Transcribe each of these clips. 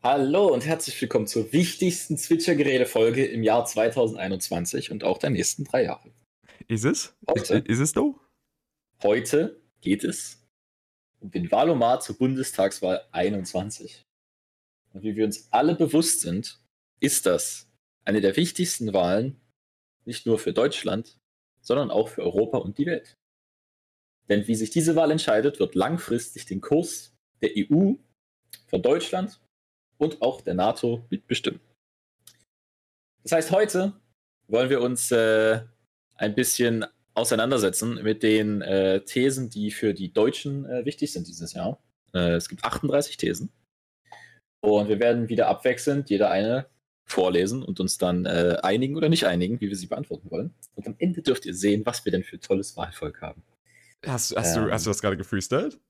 Hallo und herzlich willkommen zur wichtigsten Zwitscher-Gerede-Folge im Jahr 2021 und auch der nächsten drei Jahre. Ist es? Heute. Ist es so? Heute geht es um den Wahlomat zur Bundestagswahl 21. Und wie wir uns alle bewusst sind, ist das eine der wichtigsten Wahlen, nicht nur für Deutschland, sondern auch für Europa und die Welt. Denn wie sich diese Wahl entscheidet, wird langfristig den Kurs der EU von Deutschland und auch der NATO mitbestimmen. Das heißt, heute wollen wir uns äh, ein bisschen auseinandersetzen mit den äh, Thesen, die für die Deutschen äh, wichtig sind dieses Jahr. Äh, es gibt 38 Thesen. Und wir werden wieder abwechselnd jeder eine vorlesen und uns dann äh, einigen oder nicht einigen, wie wir sie beantworten wollen. Und am Ende dürft ihr sehen, was wir denn für tolles Wahlvolk haben. Hast, hast, ähm, du, hast du das gerade gefreestylt?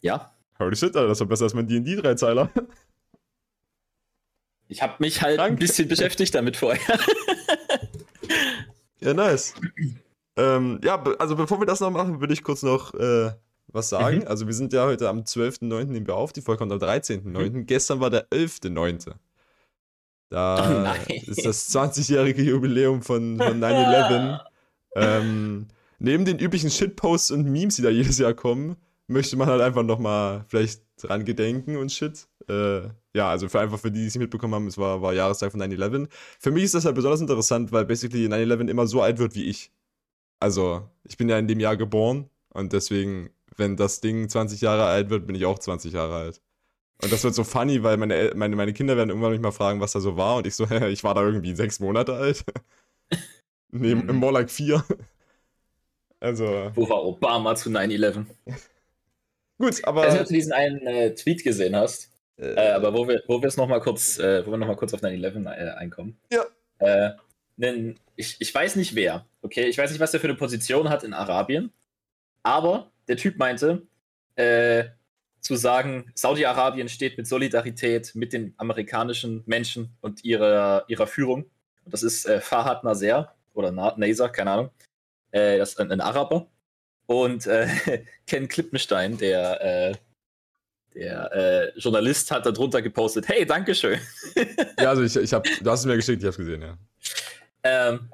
Ja. Holy shit, Alter, das war besser als mein D&D-Dreizeiler. Ich habe mich halt Dank. ein bisschen beschäftigt damit vorher. ja, nice. ähm, ja, also bevor wir das noch machen, würde ich kurz noch äh, was sagen. Mhm. Also wir sind ja heute am 12.09. nehmen wir auf, die Folge kommt am 13.09. Mhm. Gestern war der 11.09. Da oh ist das 20-jährige Jubiläum von, von 9-11. ähm, neben den üblichen Shitposts und Memes, die da jedes Jahr kommen, möchte man halt einfach nochmal vielleicht dran gedenken und shit. Äh, ja, also für einfach für die, die es nicht mitbekommen haben, es war, war Jahrestag von 9-11. Für mich ist das halt besonders interessant, weil basically 9-11 immer so alt wird wie ich. Also, ich bin ja in dem Jahr geboren und deswegen, wenn das Ding 20 Jahre alt wird, bin ich auch 20 Jahre alt. Und das wird so funny, weil meine, meine, meine Kinder werden irgendwann mich mal fragen, was da so war. Und ich so, ich war da irgendwie sechs Monate alt. nee, mhm. more like vier. Also. Wo war Obama zu 9-11? Gut, aber. Ich weiß nicht, ob du diesen einen äh, Tweet gesehen hast. Äh, äh, aber wo wir, wo wir es nochmal kurz, äh, wo wir noch mal kurz auf 9-11 äh, einkommen. Ja. Äh, denn ich, ich weiß nicht wer, okay? Ich weiß nicht, was der für eine Position hat in Arabien. Aber der Typ meinte, äh, zu sagen, Saudi-Arabien steht mit Solidarität mit den amerikanischen Menschen und ihrer, ihrer Führung. Und das ist äh, Fahad Nasser oder Nasser, keine Ahnung. Äh, das ist ein, ein Araber. Und äh, Ken Klippenstein, der, äh, der äh, Journalist, hat darunter gepostet: Hey, Dankeschön. ja, also ich, ich hab, du hast es mir geschickt, ich hab's gesehen, ja. Ähm,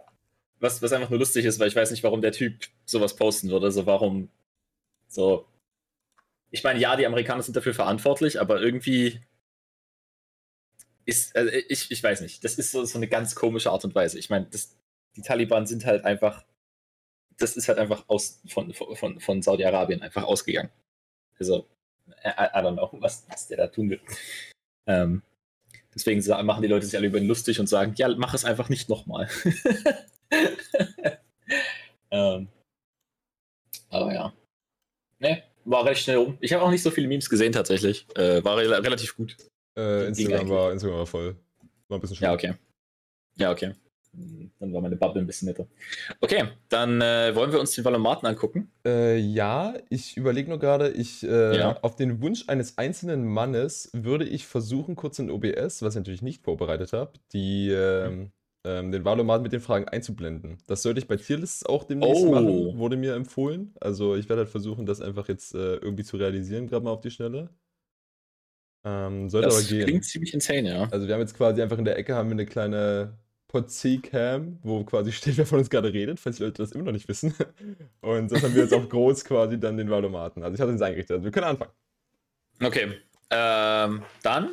was, was einfach nur lustig ist, weil ich weiß nicht, warum der Typ sowas posten würde. Also warum so. Ich meine, ja, die Amerikaner sind dafür verantwortlich, aber irgendwie ist, also ich, ich weiß nicht, das ist so, so eine ganz komische Art und Weise. Ich meine, die Taliban sind halt einfach das ist halt einfach aus, von, von, von Saudi-Arabien einfach ausgegangen. Also, I, I don't know, was, was der da tun will. Ähm, deswegen machen die Leute sich alle über ihn lustig und sagen, ja, mach es einfach nicht nochmal. ähm, aber ja. Ne, war recht schnell um. Ich habe auch nicht so viele Memes gesehen tatsächlich. Äh, war re relativ gut. Äh, Instagram, war, Instagram war voll. War ein bisschen schwer. Ja, okay. Ja, okay. Dann war meine Bubble ein bisschen netter. Okay, dann äh, wollen wir uns den Valomaten angucken. Äh, ja, ich überlege nur gerade, ich äh, ja. auf den Wunsch eines einzelnen Mannes würde ich versuchen, kurz in OBS, was ich natürlich nicht vorbereitet habe, die ähm, ähm, den Valomat mit den Fragen einzublenden. Das sollte ich bei Tierlists auch demnächst oh. machen, wurde mir empfohlen. Also ich werde halt versuchen, das einfach jetzt äh, irgendwie zu realisieren, gerade mal auf die Schnelle. Ähm, sollte das aber gehen. klingt ziemlich insane, ja. Also wir haben jetzt quasi einfach in der Ecke haben wir eine kleine Pod-C-Cam, wo quasi steht, wer von uns gerade redet, falls die Leute das immer noch nicht wissen. Und das haben wir jetzt auf groß quasi dann den Valomaten. Also ich hatte es eingerichtet. Also wir können anfangen. Okay. Ähm, dann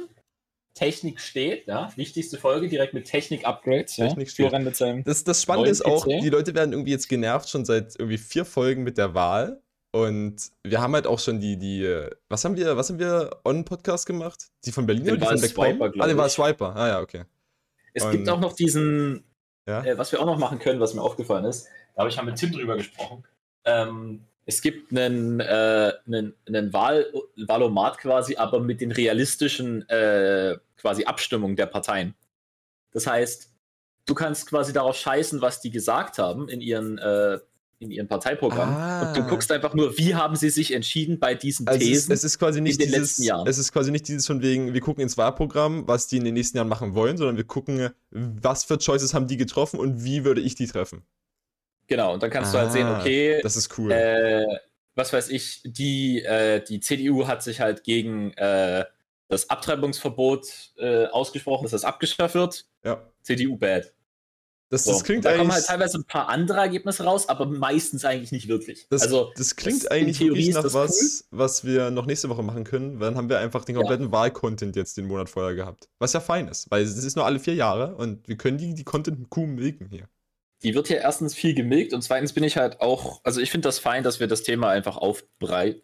Technik steht, ja. Wichtigste Folge direkt mit Technik-Upgrades. Technik ja. steht. Das, das Spannende ist auch, die Leute werden irgendwie jetzt genervt schon seit irgendwie vier Folgen mit der Wahl. Und wir haben halt auch schon die, die, was haben wir, was haben wir on-Podcast gemacht? Die von Berlin den oder die von Swiper, Ah, der war Swiper. Ah ja, okay. Es und, gibt auch noch diesen, ja? äh, was wir auch noch machen können, was mir aufgefallen ist, da habe ich mal mit Tim drüber gesprochen. Ähm, es gibt einen, äh, einen, einen Wahl, Wahlomat quasi, aber mit den realistischen äh, quasi Abstimmungen der Parteien. Das heißt, du kannst quasi darauf scheißen, was die gesagt haben in ihren äh, in ihrem Parteiprogramm. Ah. Und du ah. guckst einfach nur, wie haben sie sich entschieden bei diesen also Thesen es ist, es ist quasi nicht in den dieses, letzten Jahren. Es ist quasi nicht dieses von wegen, wir gucken ins Wahlprogramm, was die in den nächsten Jahren machen wollen, sondern wir gucken, was für Choices haben die getroffen und wie würde ich die treffen. Genau, und dann kannst ah, du halt sehen, ah, okay. Das ist cool. Äh, was weiß ich, die, äh, die CDU hat sich halt gegen, äh, das Abtreibungsverbot äh, ausgesprochen ist, das abgeschafft wird. Ja. CDU bad. Das, So. das klingt da kommen halt teilweise ein paar andere Ergebnisse raus, aber meistens eigentlich nicht wirklich. Das, also, das klingt das- eigentlich wirklich nach was, was wir noch nächste Woche machen können. weil Dann haben wir einfach den Ja. kompletten Wahlcontent jetzt den Monat vorher gehabt. Was ja fein ist, weil es ist nur alle vier Jahre und wir können die, die Content-Kuh milken hier. die wird hier erstens viel gemilkt und zweitens bin ich halt auch, also ich finde das fein, dass wir das Thema einfach aufbreiten,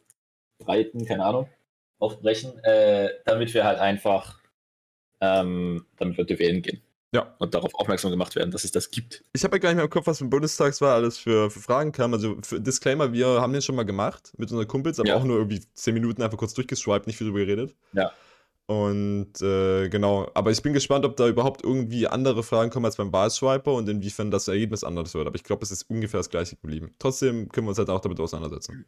keine Ahnung, aufbrechen, äh, damit wir halt einfach, ähm, damit Leute wählen gehen. Ja. Und darauf aufmerksam gemacht werden, dass es das gibt. Ich habe ja gar nicht mehr im Kopf, was für Bundestagswahl alles für, für Fragen kam. Also für Disclaimer, wir haben den schon mal gemacht mit unseren Kumpels, aber Ja. auch nur irgendwie zehn Minuten einfach kurz durchgeswiped, nicht viel drüber geredet. Ja. Und äh, genau, aber ich bin gespannt, ob da überhaupt irgendwie andere Fragen kommen als beim Wahlswiper und inwiefern das Ergebnis anders wird. Aber ich glaube, es ist ungefähr das gleiche geblieben. Trotzdem können wir uns halt auch damit auseinandersetzen.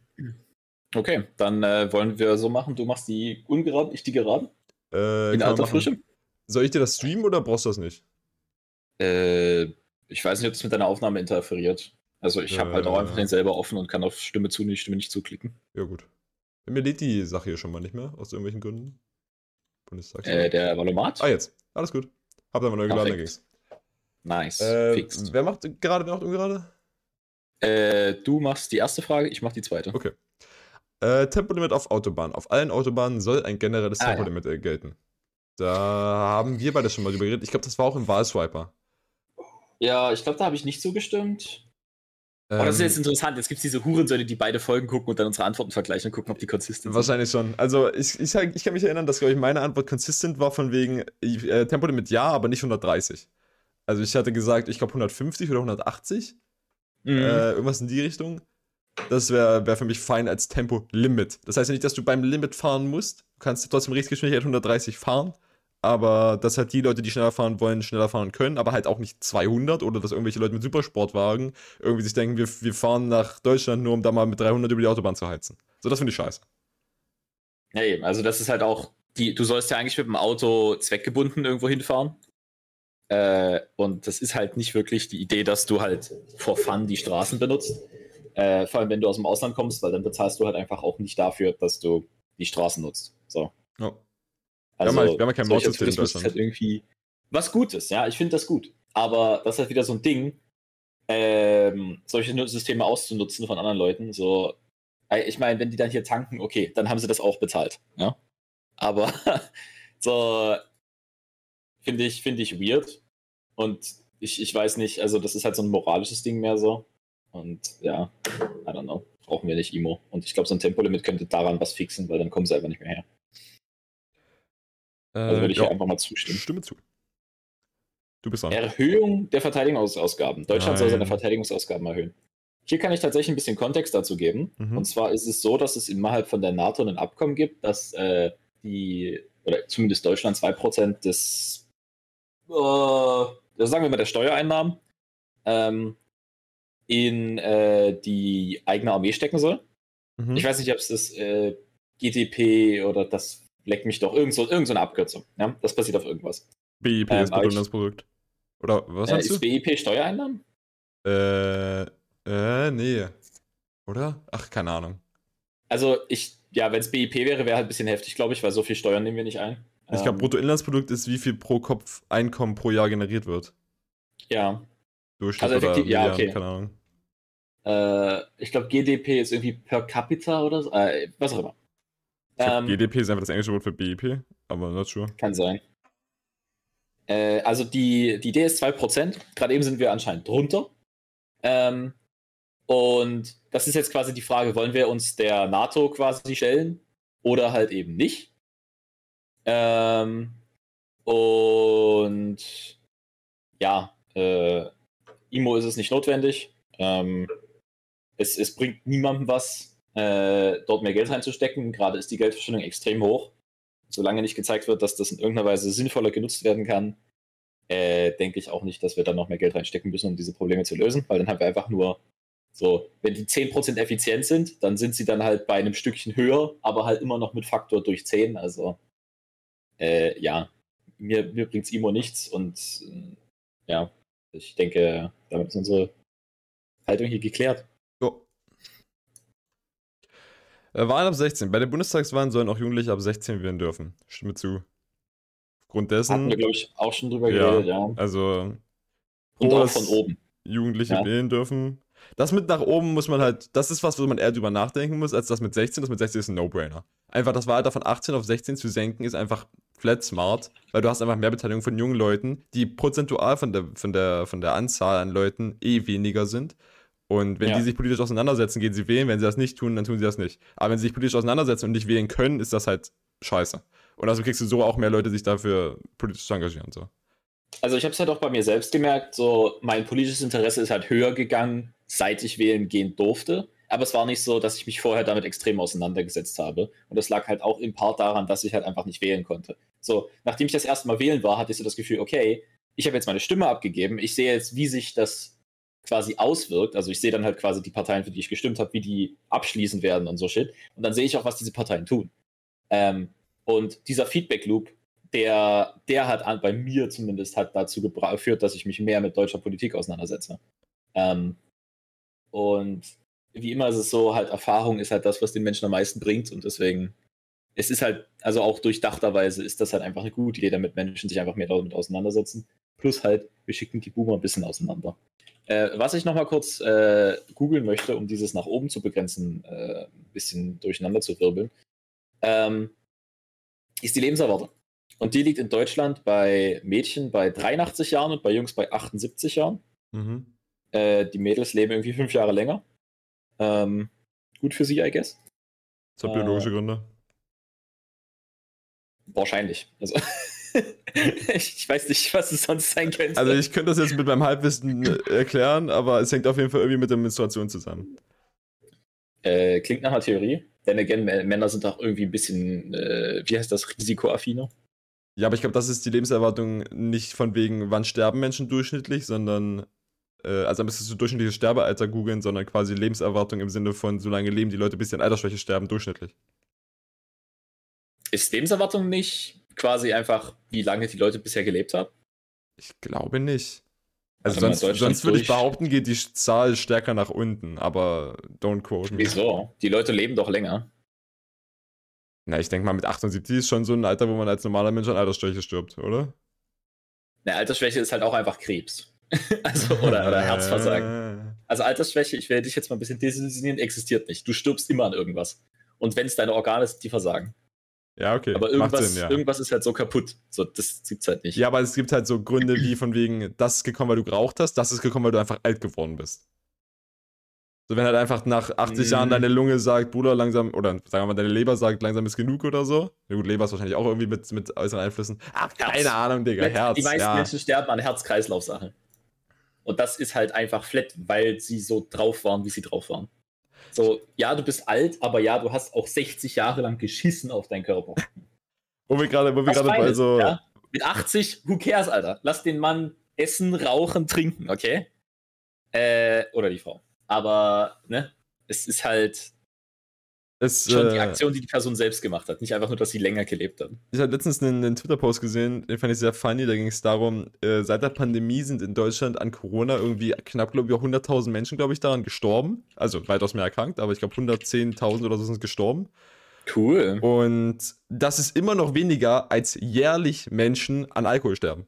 Okay, dann äh, wollen wir so machen, du machst die ungeraden, ich die geraden. Äh, In alter. Frische. Soll ich dir das streamen oder brauchst du das nicht? Äh, ich weiß nicht, ob das mit deiner Aufnahme interferiert. Also ich habe halt auch Äh. einfach den selber offen und kann auf Stimme zu, Stimme nicht zuklicken. Ja, gut. Mir lädt die Sache hier schon mal nicht mehr, aus irgendwelchen Gründen. Bundestagswahl. Äh, der Valomat? ah, jetzt. Alles gut. Hab da mal neu geladen, da Perfekt. ging's. Nice. Äh, Fixed. wer macht gerade, wer macht ungerade? Äh, du machst die erste Frage, ich mach die zweite. Okay. Äh, Tempolimit auf Autobahnen. Auf allen Autobahnen soll ein generelles Ah, ja. Tempolimit äh, gelten. Da haben wir beide schon mal drüber geredet. Ich glaube, das war auch im Wahlswiper. Ja, ich glaube, da habe ich nicht zugestimmt. Ähm, Aber das ist jetzt interessant. Jetzt gibt es diese Hurensöhne, die beide Folgen gucken und dann unsere Antworten vergleichen und gucken, ob die konsistent sind. Wahrscheinlich schon. Also ich, ich, ich kann mich erinnern, dass, glaube ich, meine Antwort konsistent war von wegen äh, Tempolimit ja, aber nicht 130. Also ich hatte gesagt, ich glaube 150 oder 180. Mhm. Äh, irgendwas in die Richtung. Das wäre wär für mich fein als Tempolimit. Das heißt ja nicht, dass du beim Limit fahren musst. Du kannst trotzdem Richtgeschwindigkeit 130 fahren. Aber dass halt die Leute, die schneller fahren wollen, schneller fahren können, aber halt auch nicht 200 oder dass irgendwelche Leute mit Supersportwagen irgendwie sich denken, wir, wir fahren nach Deutschland nur, um da mal mit 300 über die Autobahn zu heizen. So, das finde ich scheiße. Ja, eben. Also, das ist halt auch, die, du sollst ja eigentlich mit dem Auto zweckgebunden irgendwo hinfahren. Äh, und das ist halt nicht wirklich die Idee, dass du halt for fun die Straßen benutzt. Äh, vor allem, wenn du aus dem Ausland kommst, weil dann bezahlst du halt einfach auch nicht dafür, dass du die Straßen nutzt. So. Ja. Also, Wir haben halt- wir haben halt kein Mautsystem in Deutschland. halt irgendwie was Gutes, ja, ich finde das gut. Aber das ist halt wieder so ein Ding, ähm, solche Systeme auszunutzen von anderen Leuten. So, ich meine, wenn die dann hier tanken, okay, dann haben sie das auch bezahlt, ja. Aber so finde ich, finde ich weird. Und ich, ich weiß nicht, also das ist halt so ein moralisches Ding mehr so. Und ja, I don't know. Brauchen wir nicht Imo. Und ich glaube, so ein Tempolimit könnte daran was fixen, weil dann kommen sie einfach nicht mehr her. Also würde ich Äh, hier einfach mal zustimmen. Stimme zu. Du bist dran. Erhöhung der Verteidigungsausgaben. Deutschland soll seine Nein. Verteidigungsausgaben erhöhen. Hier kann ich tatsächlich ein bisschen Kontext dazu geben. Mhm. Und zwar ist es so, dass es innerhalb von der NATO ein Abkommen gibt, dass äh, die, oder zumindest Deutschland 2% des, äh, sagen wir mal, der Steuereinnahmen ähm, in äh, die eigene Armee stecken soll. Mhm. Ich weiß nicht, ob es das äh, GDP oder das leck mich doch, irgend so, irgend so eine Abkürzung. Ja? Das passiert auf irgendwas. BIP Ähm, ist Bruttoinlandsprodukt. Oder was Äh, ist BIP Steuereinnahmen? Äh, äh, nee. Oder? Ach, keine Ahnung. Also ich, ja, wenn es BIP wäre, wäre halt ein bisschen heftig, glaube ich, weil so viel Steuern nehmen wir nicht ein. Ich glaube, Ähm, Bruttoinlandsprodukt ist, wie viel pro Kopf Einkommen pro Jahr generiert wird. Ja, Durchschnitt Also oder effektiv- ja, Milliarden, okay. keine Ahnung. äh, ich glaube, GDP ist irgendwie per capita oder so, äh, was auch immer. Glaub, Ähm, GDP ist einfach das englische Wort für BIP, aber not sure. Kann sein. Äh, also die, die Idee ist 2%. Gerade eben sind wir anscheinend drunter. Ähm, und das ist jetzt quasi die Frage, wollen wir uns der NATO quasi stellen oder halt eben nicht? Ähm, und ja, äh, IMO ist es nicht notwendig. Ähm, es, es bringt niemandem was, äh, dort mehr Geld reinzustecken. Gerade ist die Geldverschwendung extrem hoch solange nicht gezeigt wird, dass das in irgendeiner Weise sinnvoller genutzt werden kann, äh, denke ich auch nicht, dass wir da noch mehr Geld reinstecken müssen, um diese Probleme zu lösen, weil dann haben wir einfach nur so, wenn die 10% effizient sind, dann sind sie dann halt bei einem Stückchen höher, aber halt immer noch mit Faktor durch 10, also äh, ja, mir, mir bringt's IMO nichts und äh, ja, ich denke, damit ist unsere Haltung hier geklärt. Äh, Wahlen ab 16. Bei den Bundestagswahlen sollen auch Jugendliche ab 16 wählen dürfen. Stimme zu. Aufgrund dessen. Hatten wir, glaube ich, auch schon drüber ja, geredet, ja. Also. Und auch von oben. Jugendliche Ja. wählen dürfen. Das mit nach oben muss man halt, das ist was, wo man eher drüber nachdenken muss, als das mit 16. Das mit 16 ist ein No-Brainer. Einfach das Wahlalter von 18 auf 16 zu senken, ist einfach flat smart, weil du hast einfach mehr Beteiligung von jungen Leuten, die prozentual von der, von der, von der Anzahl an Leuten eh weniger sind. Und wenn Ja. die sich politisch auseinandersetzen, gehen sie wählen. Wenn sie das nicht tun, dann tun sie das nicht. Aber wenn sie sich politisch auseinandersetzen und nicht wählen können, ist das halt scheiße. Und also kriegst du so auch mehr Leute, sich dafür politisch zu engagieren. So. Also ich habe es halt auch bei mir selbst gemerkt, so mein politisches Interesse ist halt höher gegangen, seit ich wählen gehen durfte. Aber es war nicht so, dass ich mich vorher damit extrem auseinandergesetzt habe. Und das lag halt auch im Part daran, dass ich halt einfach nicht wählen konnte. So, nachdem ich das erste Mal wählen war, hatte ich so das Gefühl, okay, ich habe jetzt meine Stimme abgegeben, ich sehe jetzt, wie sich das quasi auswirkt. Also ich sehe dann halt quasi die Parteien, für die ich gestimmt habe, wie die abschließen werden und so Shit. Und dann sehe ich auch, was diese Parteien tun. Ähm, und dieser Feedback-Loop, der, der hat an, bei mir zumindest hat dazu geführt, dass ich mich mehr mit deutscher Politik auseinandersetze. Ähm, und wie immer ist es so, halt Erfahrung ist halt das, was den Menschen am meisten bringt und deswegen, es ist halt, also auch durchdachterweise ist das halt einfach eine gute Idee, damit Menschen sich einfach mehr damit auseinandersetzen. Plus halt, wir schicken die Boomer ein bisschen auseinander. Äh, was ich nochmal kurz äh, googeln möchte, um dieses nach oben zu begrenzen, äh, ein bisschen durcheinander zu wirbeln, ähm, ist die Lebenserwartung. Und die liegt in Deutschland bei Mädchen bei 83 Jahren und bei Jungs bei 78 Jahren. Mhm. Äh, die Mädels leben irgendwie fünf Jahre länger. Ähm, gut für sie, I guess. Das hat Äh, biologische Gründe. Wahrscheinlich. Also, ich, weiß nicht, was es sonst sein könnte. Also ich könnte das jetzt mit meinem Halbwissen äh, erklären, aber es hängt auf jeden Fall irgendwie mit der Menstruation zusammen. äh, klingt nach einer Theorie. Denn again, Mä- Männer sind auch irgendwie ein bisschen, äh, wie heißt das, risikoaffiner. Ja, aber ich glaube, das ist die Lebenserwartung nicht von wegen, wann sterben Menschen durchschnittlich, sondern, äh, also müsstest du durchschnittliches Sterbealter googeln, sondern quasi Lebenserwartung im Sinne von, so lange leben die Leute, bis an Altersschwäche sterben, durchschnittlich. Ist Lebenserwartung nicht quasi einfach, wie lange die Leute bisher gelebt haben? Ich glaube nicht. Also mal, sonst, sonst würde ich behaupten, geht die Zahl stärker nach unten, aber don't quote me. Wieso? Die Leute leben doch länger. Na, ich denke mal, mit 78 ist schon so ein Alter, wo man als normaler Mensch an Altersschwäche stirbt, oder? Eine Altersschwäche ist halt auch einfach Krebs. also, oder, oder Herzversagen. Also Altersschwäche, ich werde dich jetzt mal ein bisschen desillusionieren, existiert nicht. Du stirbst immer an irgendwas. Und wenn es deine Organe sind, die versagen. Ja, okay. Aber irgendwas, Sinn, ja. irgendwas ist halt so kaputt. So, das gibt's halt nicht. Ja, aber es gibt halt so Gründe wie von wegen, das ist gekommen, weil du geraucht hast, das ist gekommen, weil du einfach alt geworden bist. So, wenn halt einfach nach 80 Mhm. Jahren deine Lunge sagt, Bruder, langsam, oder sagen wir mal, deine Leber sagt, langsam ist genug oder so. Ja gut, Leber ist wahrscheinlich auch irgendwie mit, mit äußeren Einflüssen. Ach, Herz. keine Ahnung, Digga, Herz. die meisten ja. Menschen sterben an Herz-Kreislauf-Sachen. Und das ist halt einfach flat, weil sie so drauf waren, wie sie drauf waren. So, ja, du bist alt, aber ja, du hast auch 60 Jahre lang geschissen auf deinen Körper. Wo wir gerade, wo wir Was gerade bei so, ja? Mit 80, who cares, Alter? Lass den Mann essen, rauchen, trinken, okay? Äh, oder die Frau. Aber, ne? Es ist halt es, schon die äh, Aktion, die die Person selbst gemacht hat. Nicht einfach nur, dass sie länger gelebt hat. Ich habe letztens einen, einen Twitter-Post gesehen, den fand ich sehr funny. Da ging es darum, äh, seit der Pandemie sind in Deutschland an Corona irgendwie knapp, glaube ich, auch 100.000 Menschen, glaube ich, daran gestorben. Also weitaus mehr erkrankt, aber ich glaube 110.000 oder so sind gestorben. Cool. Und das ist immer noch weniger, als jährlich Menschen an Alkohol sterben.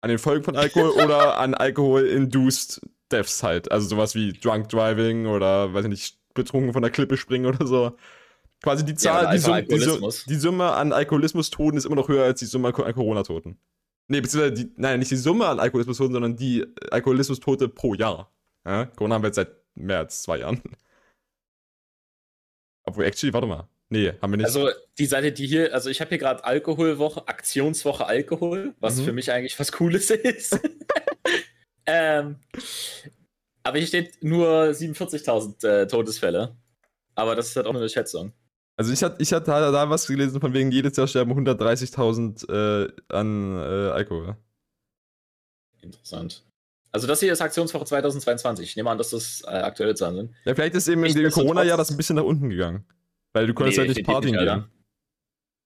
An den Folgen von Alkohol oder an Alkohol-induced Deaths halt. Also sowas wie Drunk Driving oder, weiß ich nicht, betrunken von der Klippe springen oder so. Quasi die Zahl, oder die, Sum, einfach die, Su Alkoholismus. die Summe an Alkoholismus-Toten ist immer noch höher als die Summe an Corona-Toten. Nee, beziehungsweise, die, nein, nicht die Summe an Alkoholismus-Toten, sondern die Alkoholismus-Tote pro Jahr. Ja? Corona haben wir jetzt seit mehr als zwei Jahren. Obwohl, actually, warte mal. Nee, haben wir nicht. Also die Seite, die hier, also ich habe hier gerade Alkoholwoche, Aktionswoche Alkohol, was Mhm. für mich eigentlich was Cooles ist. ähm, aber hier steht nur 47.000 äh, Todesfälle. Aber das ist halt auch nur eine Schätzung. Also ich hatte, ich hatte da da was gelesen, von wegen jedes Jahr sterben 130.000 äh, an äh, Alkohol. Interessant. Also das hier ist Aktionswoche 2022. Ich nehme an, dass das äh, aktuelle Zahlen sind. Ja, vielleicht ist eben in dem Corona-Jahr das ein bisschen nach unten gegangen. Weil du konntest Nee, halt nicht Alter. gehen.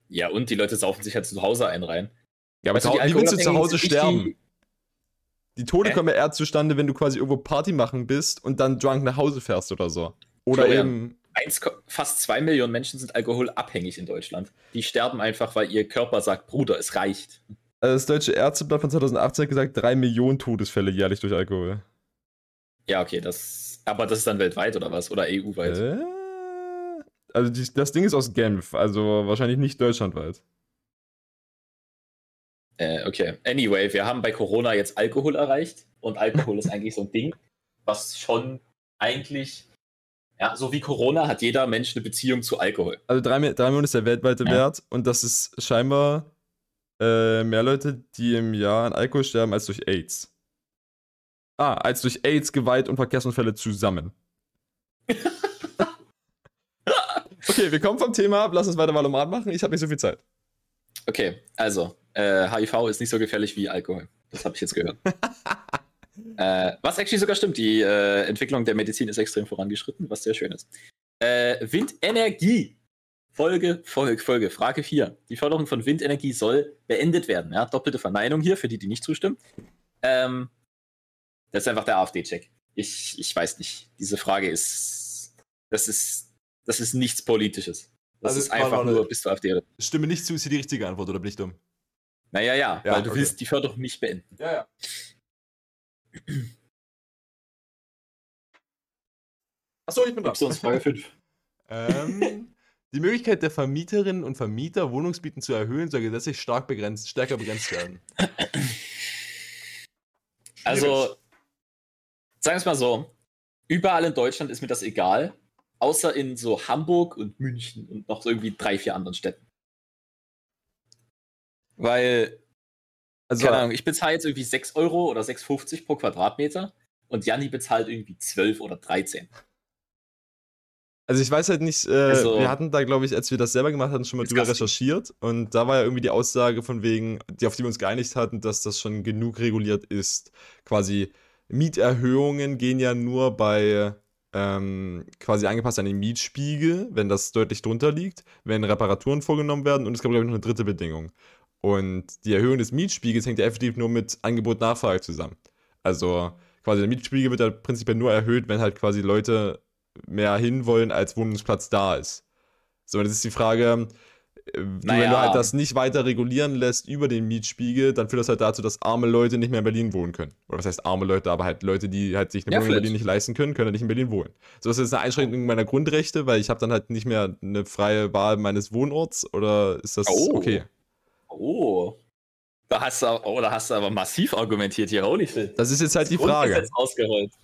Ja, und die Leute saufen sich halt zu Hause ein rein. Ja, aber zu- wie willst du zu Hause sterben? Die- Tode Hä? kommen ja eher zustande, wenn du quasi irgendwo Party machen bist und dann drunk nach Hause fährst oder so. Oder Florian, eben. 1, fast zwei Millionen Menschen sind alkoholabhängig in Deutschland. Die sterben einfach, weil ihr Körper sagt, Bruder, es reicht. Also das Deutsche Ärzteblatt von 2018 hat gesagt, drei Millionen Todesfälle jährlich durch Alkohol. Ja, okay, das. Aber das ist dann weltweit oder was? Oder EU-weit? Äh, also die, das Ding ist aus Genf, also wahrscheinlich nicht deutschlandweit. Äh, okay. Anyway, wir haben bei Corona jetzt Alkohol erreicht und Alkohol ist eigentlich so ein Ding, was schon eigentlich, ja, so wie Corona hat jeder Mensch eine Beziehung zu Alkohol. Also drei, drei Millionen ist der weltweite ja. Wert und das ist scheinbar äh, mehr Leute, die im Jahr an Alkohol sterben, als durch AIDS. Ah, als durch AIDS, Gewalt und Verkehrsunfälle zusammen. okay, wir kommen vom Thema ab. Lass uns weiter Valomat machen. Ich habe nicht so viel Zeit. Okay, also, äh, HIV ist nicht so gefährlich wie Alkohol. Das habe ich jetzt gehört. äh, was actually sogar stimmt, die äh, Entwicklung der Medizin ist extrem vorangeschritten, was sehr schön ist. Äh, Windenergie. Folge, Folge, Folge, Frage 4. Die Förderung von Windenergie soll beendet werden. Ja? Doppelte Verneinung hier, für die, die nicht zustimmen. Ähm, das ist einfach der AfD-Check. Ich, ich weiß nicht. Diese Frage ist. Das ist. Das ist nichts Politisches. Das also ist einfach nur, bist du AfD. Stimme nicht zu, ist hier die richtige Antwort, oder bin ich dumm? Naja, ja, ja weil du okay. willst die Förderung nicht beenden. Ja, ja. Achso, ich bin da. Gibst du uns Frage 5? ähm, die Möglichkeit der Vermieterinnen und Vermieter, Wohnungsmieten zu erhöhen, soll gesetzlich stark begrenzt, stärker begrenzt werden. Also, sagen wir es mal so: Überall in Deutschland ist mir das egal, außer in so Hamburg und München und noch so irgendwie drei, vier anderen Städten. Weil, also, keine Ahnung, ich bezahle jetzt irgendwie 6 Euro oder 6,50 pro Quadratmeter und Janni bezahlt irgendwie 12 oder 13. Also ich weiß halt nicht, äh, also, wir hatten da, glaube ich, als wir das selber gemacht hatten, schon mal drüber recherchiert und da war ja irgendwie die Aussage von wegen, die auf die wir uns geeinigt hatten, dass das schon genug reguliert ist. Quasi Mieterhöhungen gehen ja nur bei ähm, quasi angepasst an den Mietspiegel, wenn das deutlich drunter liegt, wenn Reparaturen vorgenommen werden und es gab, glaube ich, noch eine dritte Bedingung. Und die Erhöhung des Mietspiegels hängt ja effektiv nur mit Angebot-Nachfrage zusammen. Also quasi der Mietspiegel wird ja prinzipiell nur erhöht, wenn halt quasi Leute mehr hinwollen, als Wohnungsplatz da ist. So, das ist die Frage, naja. wenn du halt das nicht weiter regulieren lässt über den Mietspiegel, dann führt das halt dazu, dass arme Leute nicht mehr in Berlin wohnen können. Oder was heißt arme Leute, aber halt Leute, die halt sich eine ja, Wohnung in Berlin nicht leisten können, können halt nicht in Berlin wohnen. So, das ist eine Einschränkung meiner Grundrechte, weil ich habe dann halt nicht mehr eine freie Wahl meines Wohnorts oder ist das oh. okay? Oh. Da hast du, da hast du aber massiv argumentiert hier, holy shit. Das ist jetzt halt die Frage.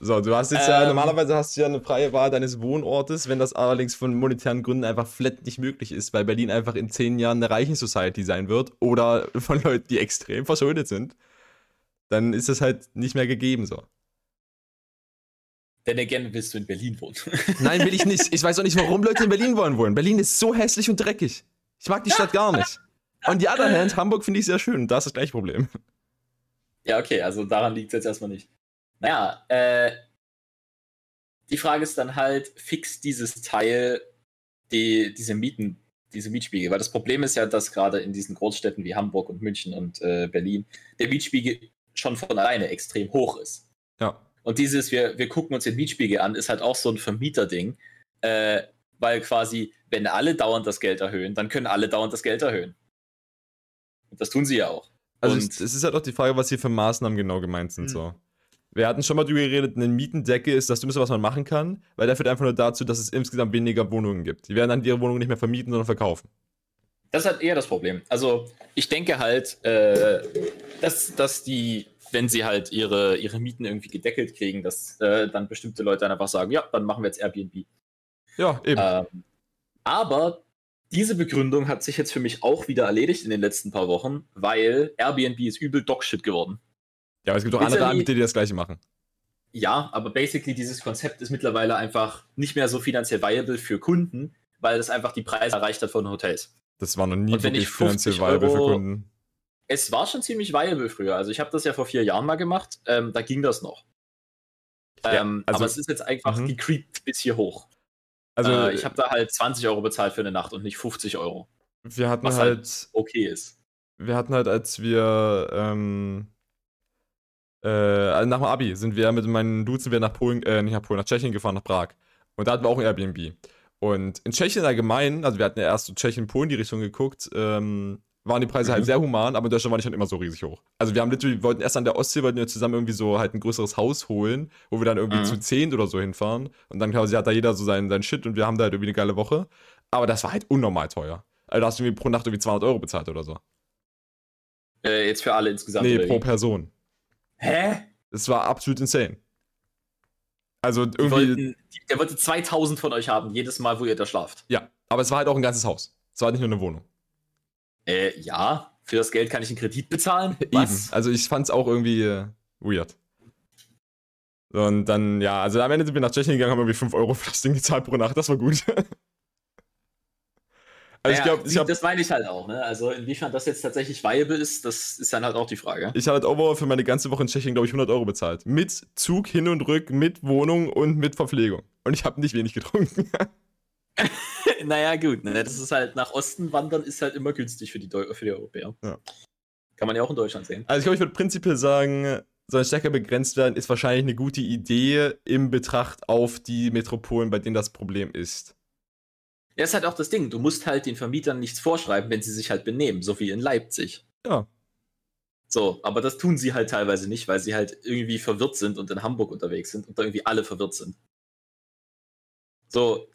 So, du hast jetzt ähm, ja, normalerweise hast du ja eine freie Wahl deines Wohnortes, wenn das allerdings von monetären Gründen einfach flat nicht möglich ist, weil Berlin einfach in zehn Jahren eine reichen Society sein wird oder von Leuten, die extrem verschuldet sind, dann ist das halt nicht mehr gegeben so. Denn again willst du in Berlin wohnen. Nein, will ich nicht. Ich weiß auch nicht, warum Leute in Berlin wollen wollen. Berlin ist so hässlich und dreckig. Ich mag die Stadt gar nicht. On the other hand, Hamburg finde ich sehr schön. Da ist das gleiche Problem. Ja, okay, also daran liegt es jetzt erstmal nicht. Naja, äh, die Frage ist dann halt, fix dieses Teil, die, diese Mieten, diese Mietspiegel. Weil das Problem ist ja, dass gerade in diesen Großstädten wie Hamburg und München und äh, Berlin der Mietspiegel schon von alleine extrem hoch ist. Ja. Und dieses, wir, wir gucken uns den Mietspiegel an, ist halt auch so ein Vermieterding. Äh, weil quasi, wenn alle dauernd das Geld erhöhen, dann können alle dauernd das Geld erhöhen. Und das tun sie ja auch. Also es ist halt auch die Frage, was hier für Maßnahmen genau gemeint sind. Mhm. So. Wir hatten schon mal darüber geredet, eine Mietendecke ist das Dümmste, was man machen kann, weil der führt einfach nur dazu, dass es insgesamt weniger Wohnungen gibt. Die werden dann ihre Wohnungen nicht mehr vermieten, sondern verkaufen. Das ist halt eher das Problem. Also ich denke halt, äh, dass, dass die, wenn sie halt ihre, ihre Mieten irgendwie gedeckelt kriegen, dass äh, dann bestimmte Leute einfach sagen, ja, dann machen wir jetzt Airbnb. Ja, eben. Ähm, aber diese Begründung hat sich jetzt für mich auch wieder erledigt in den letzten paar Wochen, weil Airbnb ist übel Dogshit geworden. Ja, aber es gibt auch andere Anbieter, die das gleiche machen. Ja, aber basically dieses Konzept ist mittlerweile einfach nicht mehr so finanziell viable für Kunden, weil es einfach die Preise erreicht hat von Hotels. Das war noch nie Und wirklich finanziell viable Euro, für Kunden. Es war schon ziemlich viable früher. Also ich habe das ja vor vier Jahren mal gemacht. Ähm, da ging das noch. Ähm, ja, also, aber es ist jetzt einfach -hmm. gecreept bis hier hoch. Also äh, ich habe da halt 20 Euro bezahlt für eine Nacht und nicht 50 Euro. Wir hatten was halt, halt okay ist. Wir hatten halt, als wir ähm, äh, nach dem Abi sind wir mit meinen Dudes sind wir nach Polen, äh, nicht nach Polen, nach Tschechien gefahren, nach Prag. Und da hatten wir auch ein Airbnb. Und in Tschechien allgemein, also wir hatten ja erst so Tschechien, Polen die Richtung geguckt, ähm, waren die Preise halt Mhm. sehr human, aber in Deutschland waren die schon immer so riesig hoch. Also wir haben literally, wir wollten erst an der Ostsee, wollten wir zusammen irgendwie so halt ein größeres Haus holen, wo wir dann irgendwie Mhm. zu zehn oder so hinfahren. Und dann quasi hat da jeder so seinen, seinen Shit und wir haben da halt irgendwie eine geile Woche. Aber das war halt unnormal teuer. Also da hast du irgendwie pro Nacht irgendwie 200 Euro bezahlt oder so. Äh, jetzt für alle insgesamt. Nee, pro? Person. Hä? Es war absolut insane. Also Die irgendwie, wollten, der wollte 2000 von euch haben, jedes Mal, wo ihr da schlaft. ja. Aber es war halt auch ein ganzes Haus. Es war halt nicht nur eine Wohnung. Äh, ja. Für das Geld kann ich einen Kredit bezahlen? Was? Eben. Also ich fand es auch irgendwie äh, weird. Und dann, ja, also am Ende sind wir nach Tschechien gegangen, haben irgendwie 5 Euro für das Ding gezahlt pro Nacht. Das war gut. also ich Naja, glaube, ich habe das meine ich halt auch, ne? Also inwiefern das jetzt tatsächlich viable ist, das ist dann halt auch die Frage. ich habe halt overall für meine ganze Woche in Tschechien, glaube ich, 100 Euro bezahlt. Mit Zug hin und rück, mit Wohnung und mit Verpflegung. Und ich habe nicht wenig getrunken. naja, gut, ne? Das ist halt nach Osten wandern ist halt immer günstig für die, Deu für die Europäer. Ja. Kann man ja auch in Deutschland sehen. Also ich glaube, ich würde prinzipiell sagen, soll stärker begrenzt werden, ist wahrscheinlich eine gute Idee im Betracht auf die Metropolen, bei denen das Problem ist. Ja, ist halt auch das Ding. Du musst halt den Vermietern nichts vorschreiben, wenn sie sich halt benehmen, so wie in Leipzig. Ja. So, aber das tun sie halt teilweise nicht, weil sie halt irgendwie verwirrt sind und in Hamburg unterwegs sind und da irgendwie alle verwirrt sind. So,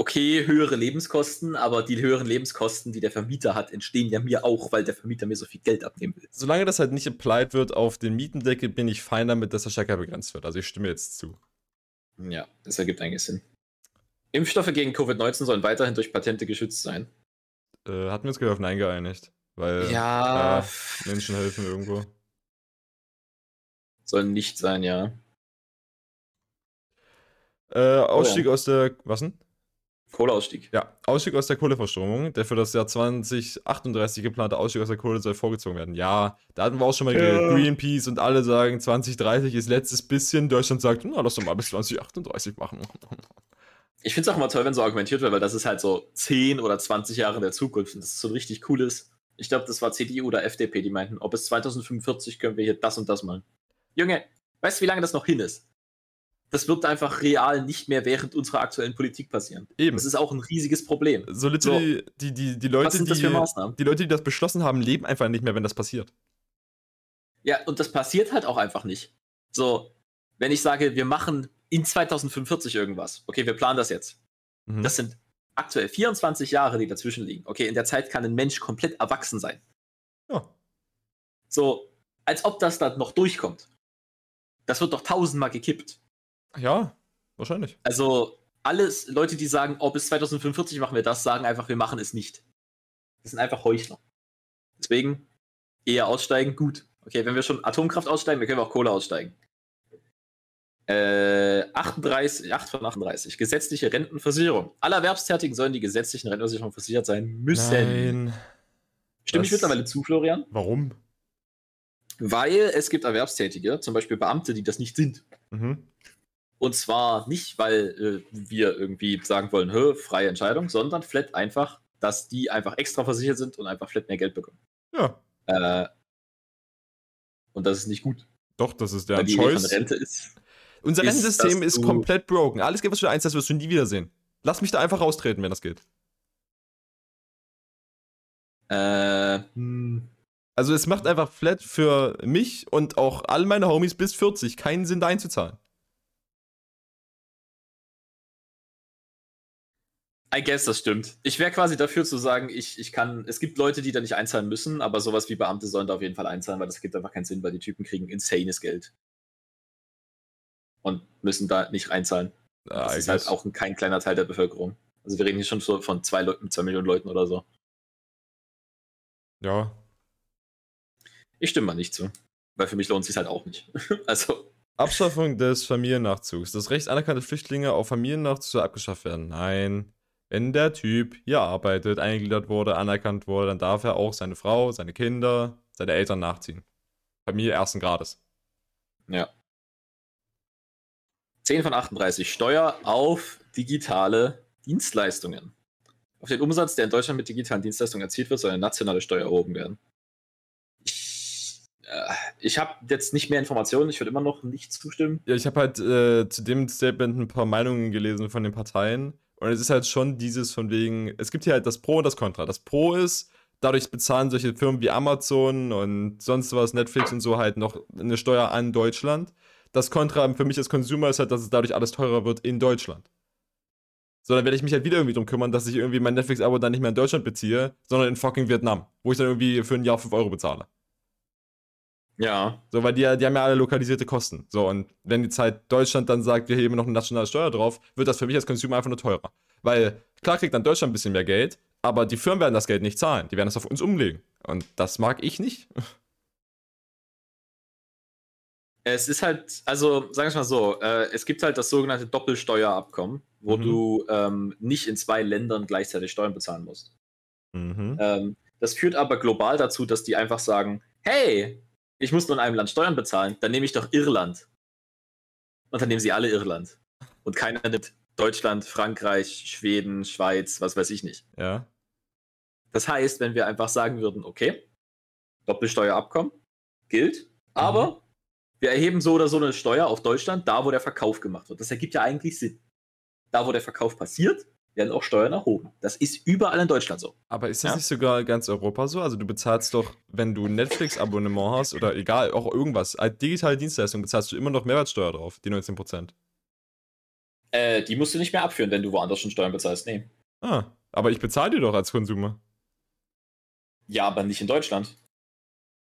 okay, höhere Lebenskosten, aber die höheren Lebenskosten, die der Vermieter hat, entstehen ja mir auch, weil der Vermieter mir so viel Geld abnehmen will. Solange das halt nicht applied wird auf den Mietendeckel, bin ich fein damit, dass das stärker begrenzt wird. Also ich stimme jetzt zu. Ja, das ergibt eigentlich Sinn. Impfstoffe gegen Covid-19 sollen weiterhin durch Patente geschützt sein. Äh, hatten wir uns gleich auf Nein geeinigt. Weil Ja, ja, Menschen helfen irgendwo. soll nicht sein, ja. Äh, Ausstieg aus der. Was denn? Kohleausstieg. Ja, Ausstieg aus der Kohleverstromung. Der für das Jahr 2038 geplante Ausstieg aus der Kohle soll vorgezogen werden. Ja, da hatten wir auch schon mal geredet. Ja. Greenpeace und alle sagen, 2030 ist letztes bisschen. Deutschland sagt, na, lass doch mal bis 2038 machen. Ich finde es auch immer toll, wenn so argumentiert wird, weil das ist halt so 10 oder 20 Jahre in der Zukunft und das ist so ein richtig cooles. Ich glaube, das war CDU oder FDP, die meinten, ob bis 2045 können wir hier das und das machen. Junge, weißt du, wie lange das noch hin ist? Das wird einfach real nicht mehr während unserer aktuellen Politik passieren. Eben. Das ist auch ein riesiges Problem. So literally, die, die, die Leute, Was sind das die, für Maßnahmen? die Leute, die das beschlossen haben, leben einfach nicht mehr, wenn das passiert. Ja, und das passiert halt auch einfach nicht. So, wenn ich sage, wir machen in 2045 irgendwas, okay, wir planen das jetzt. Mhm. Das sind aktuell 24 Jahre, die dazwischen liegen. Okay, in der Zeit kann ein Mensch komplett erwachsen sein. ja. So, als ob das da noch durchkommt. Das wird doch tausendmal gekippt. Ja, wahrscheinlich. Also, alles Leute, die sagen, oh, bis 2045 machen wir das, sagen einfach, wir machen es nicht. Das sind einfach Heuchler. Deswegen eher aussteigen, gut. Okay, wenn wir schon Atomkraft aussteigen, dann können wir auch Kohle aussteigen. Äh, 38, 8 von 38. Gesetzliche Rentenversicherung. Alle Erwerbstätigen sollen die gesetzlichen Rentenversicherungen versichert sein müssen. Nein. Stimme ich mittlerweile zu, Florian? Warum? Weil es gibt Erwerbstätige, zum Beispiel Beamte, die das nicht sind. Mhm. Und zwar nicht, weil äh, wir irgendwie sagen wollen, Hö, freie Entscheidung, sondern flat einfach, dass die einfach extra versichert sind und einfach flat mehr Geld bekommen. Ja. Äh, und das ist nicht gut. Doch, das ist von Choice. Rente ist. Unser ist, Rentensystem ist komplett broken. Alles Geld, was du da einzahlst, wirst du nie wiedersehen. Lass mich da einfach raustreten, wenn das geht. Äh, hm, Also es macht einfach flat für mich und auch all meine Homies bis 40 keinen Sinn, da einzuzahlen. I guess, das stimmt. Ich wäre quasi dafür zu sagen, ich, ich kann, es gibt Leute, die da nicht einzahlen müssen, aber sowas wie Beamte sollen da auf jeden Fall einzahlen, weil das gibt einfach keinen Sinn, weil die Typen kriegen insanes Geld. Und müssen da nicht einzahlen. Ah, Das I ist halt auch ein, kein kleiner Teil der Bevölkerung. Also wir reden hier schon so von zwei Leuten, zwei Millionen Leuten oder so. Ja. Ich stimme mal nicht zu. Weil für mich lohnt es sich halt auch nicht. also, Abschaffung des Familiennachzugs. Das Recht anerkannte Flüchtlinge auf Familiennachzug soll abgeschafft werden. Nein. Wenn der Typ hier arbeitet, eingegliedert wurde, anerkannt wurde, dann darf er auch seine Frau, seine Kinder, seine Eltern nachziehen. Familie ersten Grades. ja. 10 von 38. Steuer auf digitale Dienstleistungen. Auf den Umsatz, der in Deutschland mit digitalen Dienstleistungen erzielt wird, soll eine nationale Steuer erhoben werden. Ich, äh, ich habe jetzt nicht mehr Informationen, ich würde immer noch nicht zustimmen. Ja, ich habe halt äh, zu dem Statement ein paar Meinungen gelesen von den Parteien Und es ist halt schon dieses von wegen, es gibt hier halt das Pro und das Contra. Das Pro ist, dadurch bezahlen solche Firmen wie Amazon und sonst was, Netflix und so halt noch eine Steuer an Deutschland. Das Contra für mich als Consumer ist halt, dass es dadurch alles teurer wird in Deutschland. So, dann werde ich mich halt wieder irgendwie drum kümmern, dass ich irgendwie mein Netflix-Abo dann nicht mehr in Deutschland beziehe, sondern in fucking Vietnam, wo ich dann irgendwie für ein Jahr 5 Euro bezahle. Ja. So, weil die, die haben ja alle lokalisierte Kosten. So, und wenn jetzt halt Deutschland dann sagt, wir heben noch eine nationale Steuer drauf, wird das für mich als Consumer einfach nur teurer. Weil, klar kriegt dann Deutschland ein bisschen mehr Geld, aber die Firmen werden das Geld nicht zahlen. Die werden es auf uns umlegen. Und das mag ich nicht. Es ist halt, also sagen wir es mal so, äh, es gibt halt das sogenannte Doppelsteuerabkommen, wo Mhm. du ähm, nicht in zwei Ländern gleichzeitig Steuern bezahlen musst. Mhm. Ähm, das führt aber global dazu, dass die einfach sagen, hey, ich muss nur in einem Land Steuern bezahlen, dann nehme ich doch Irland. Und dann nehmen sie alle Irland. Und keiner nimmt Deutschland, Frankreich, Schweden, Schweiz, was weiß ich nicht. Ja. Das heißt, wenn wir einfach sagen würden, okay, Doppelsteuerabkommen gilt, aber wir erheben so oder so eine Steuer auf Deutschland, da wo der Verkauf gemacht wird. Das ergibt ja eigentlich Sinn. Da wo der Verkauf passiert, werden auch Steuern erhoben. Das ist überall in Deutschland so. Aber ist das Ja. nicht sogar ganz Europa so? Also du bezahlst doch, wenn du ein Netflix-Abonnement hast oder egal, auch irgendwas, als digitale Dienstleistung bezahlst du immer noch Mehrwertsteuer drauf, die 19%. Äh, die musst du nicht mehr abführen, wenn du woanders schon Steuern bezahlst. Nee. Ah, aber ich bezahle dir doch als Konsumer. Ja, aber nicht in Deutschland.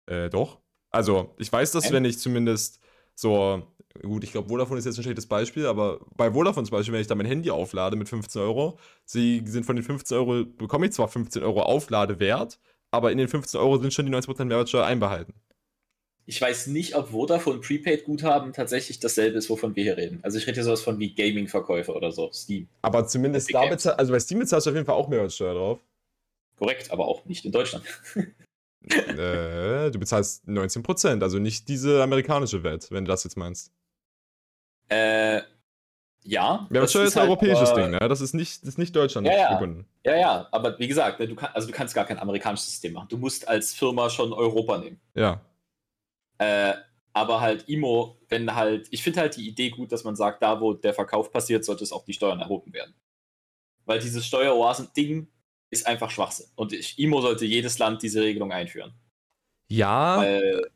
Äh, doch. Also, ich weiß, dass Okay. wenn ich zumindest so, gut, ich glaube, Vodafone ist jetzt ein schlechtes Beispiel, aber bei Vodafone zum Beispiel, wenn ich da mein Handy auflade mit 15 Euro, sie sind von den 15 Euro, bekomme ich zwar 15 Euro Aufladewert, aber in den 15 Euro sind schon die 90% Mehrwertsteuer einbehalten. Ich weiß nicht, ob Vodafone Prepaid-Guthaben tatsächlich dasselbe ist, wovon wir hier reden. Also ich rede hier sowas von wie Gaming-Verkäufe oder so, Steam. Aber zumindest da Games. bezahlst, also bei Steam bezahlst du auf jeden Fall auch Mehrwertsteuer drauf. Korrekt, aber auch nicht in Deutschland. äh, du bezahlst 19%, also nicht diese amerikanische Welt, wenn du das jetzt meinst. Äh, ja. Mehrwertsteuer das ist ein europäisches nur- Ding, ne? Das ist nicht, das ist nicht Deutschland Ja, ja. gebunden. Ja, ja, aber wie gesagt, ne, du, kann, also du kannst gar kein amerikanisches System machen. Du musst als Firma schon Europa nehmen. Ja. Äh, aber halt IMO, wenn halt, ich finde halt die Idee gut, dass man sagt, da wo der Verkauf passiert, sollte es auch die Steuern erhoben werden. Weil dieses Steueroasen-Ding ist einfach Schwachsinn. Und ich, IMO sollte jedes Land diese Regelung einführen. Ja, Weil,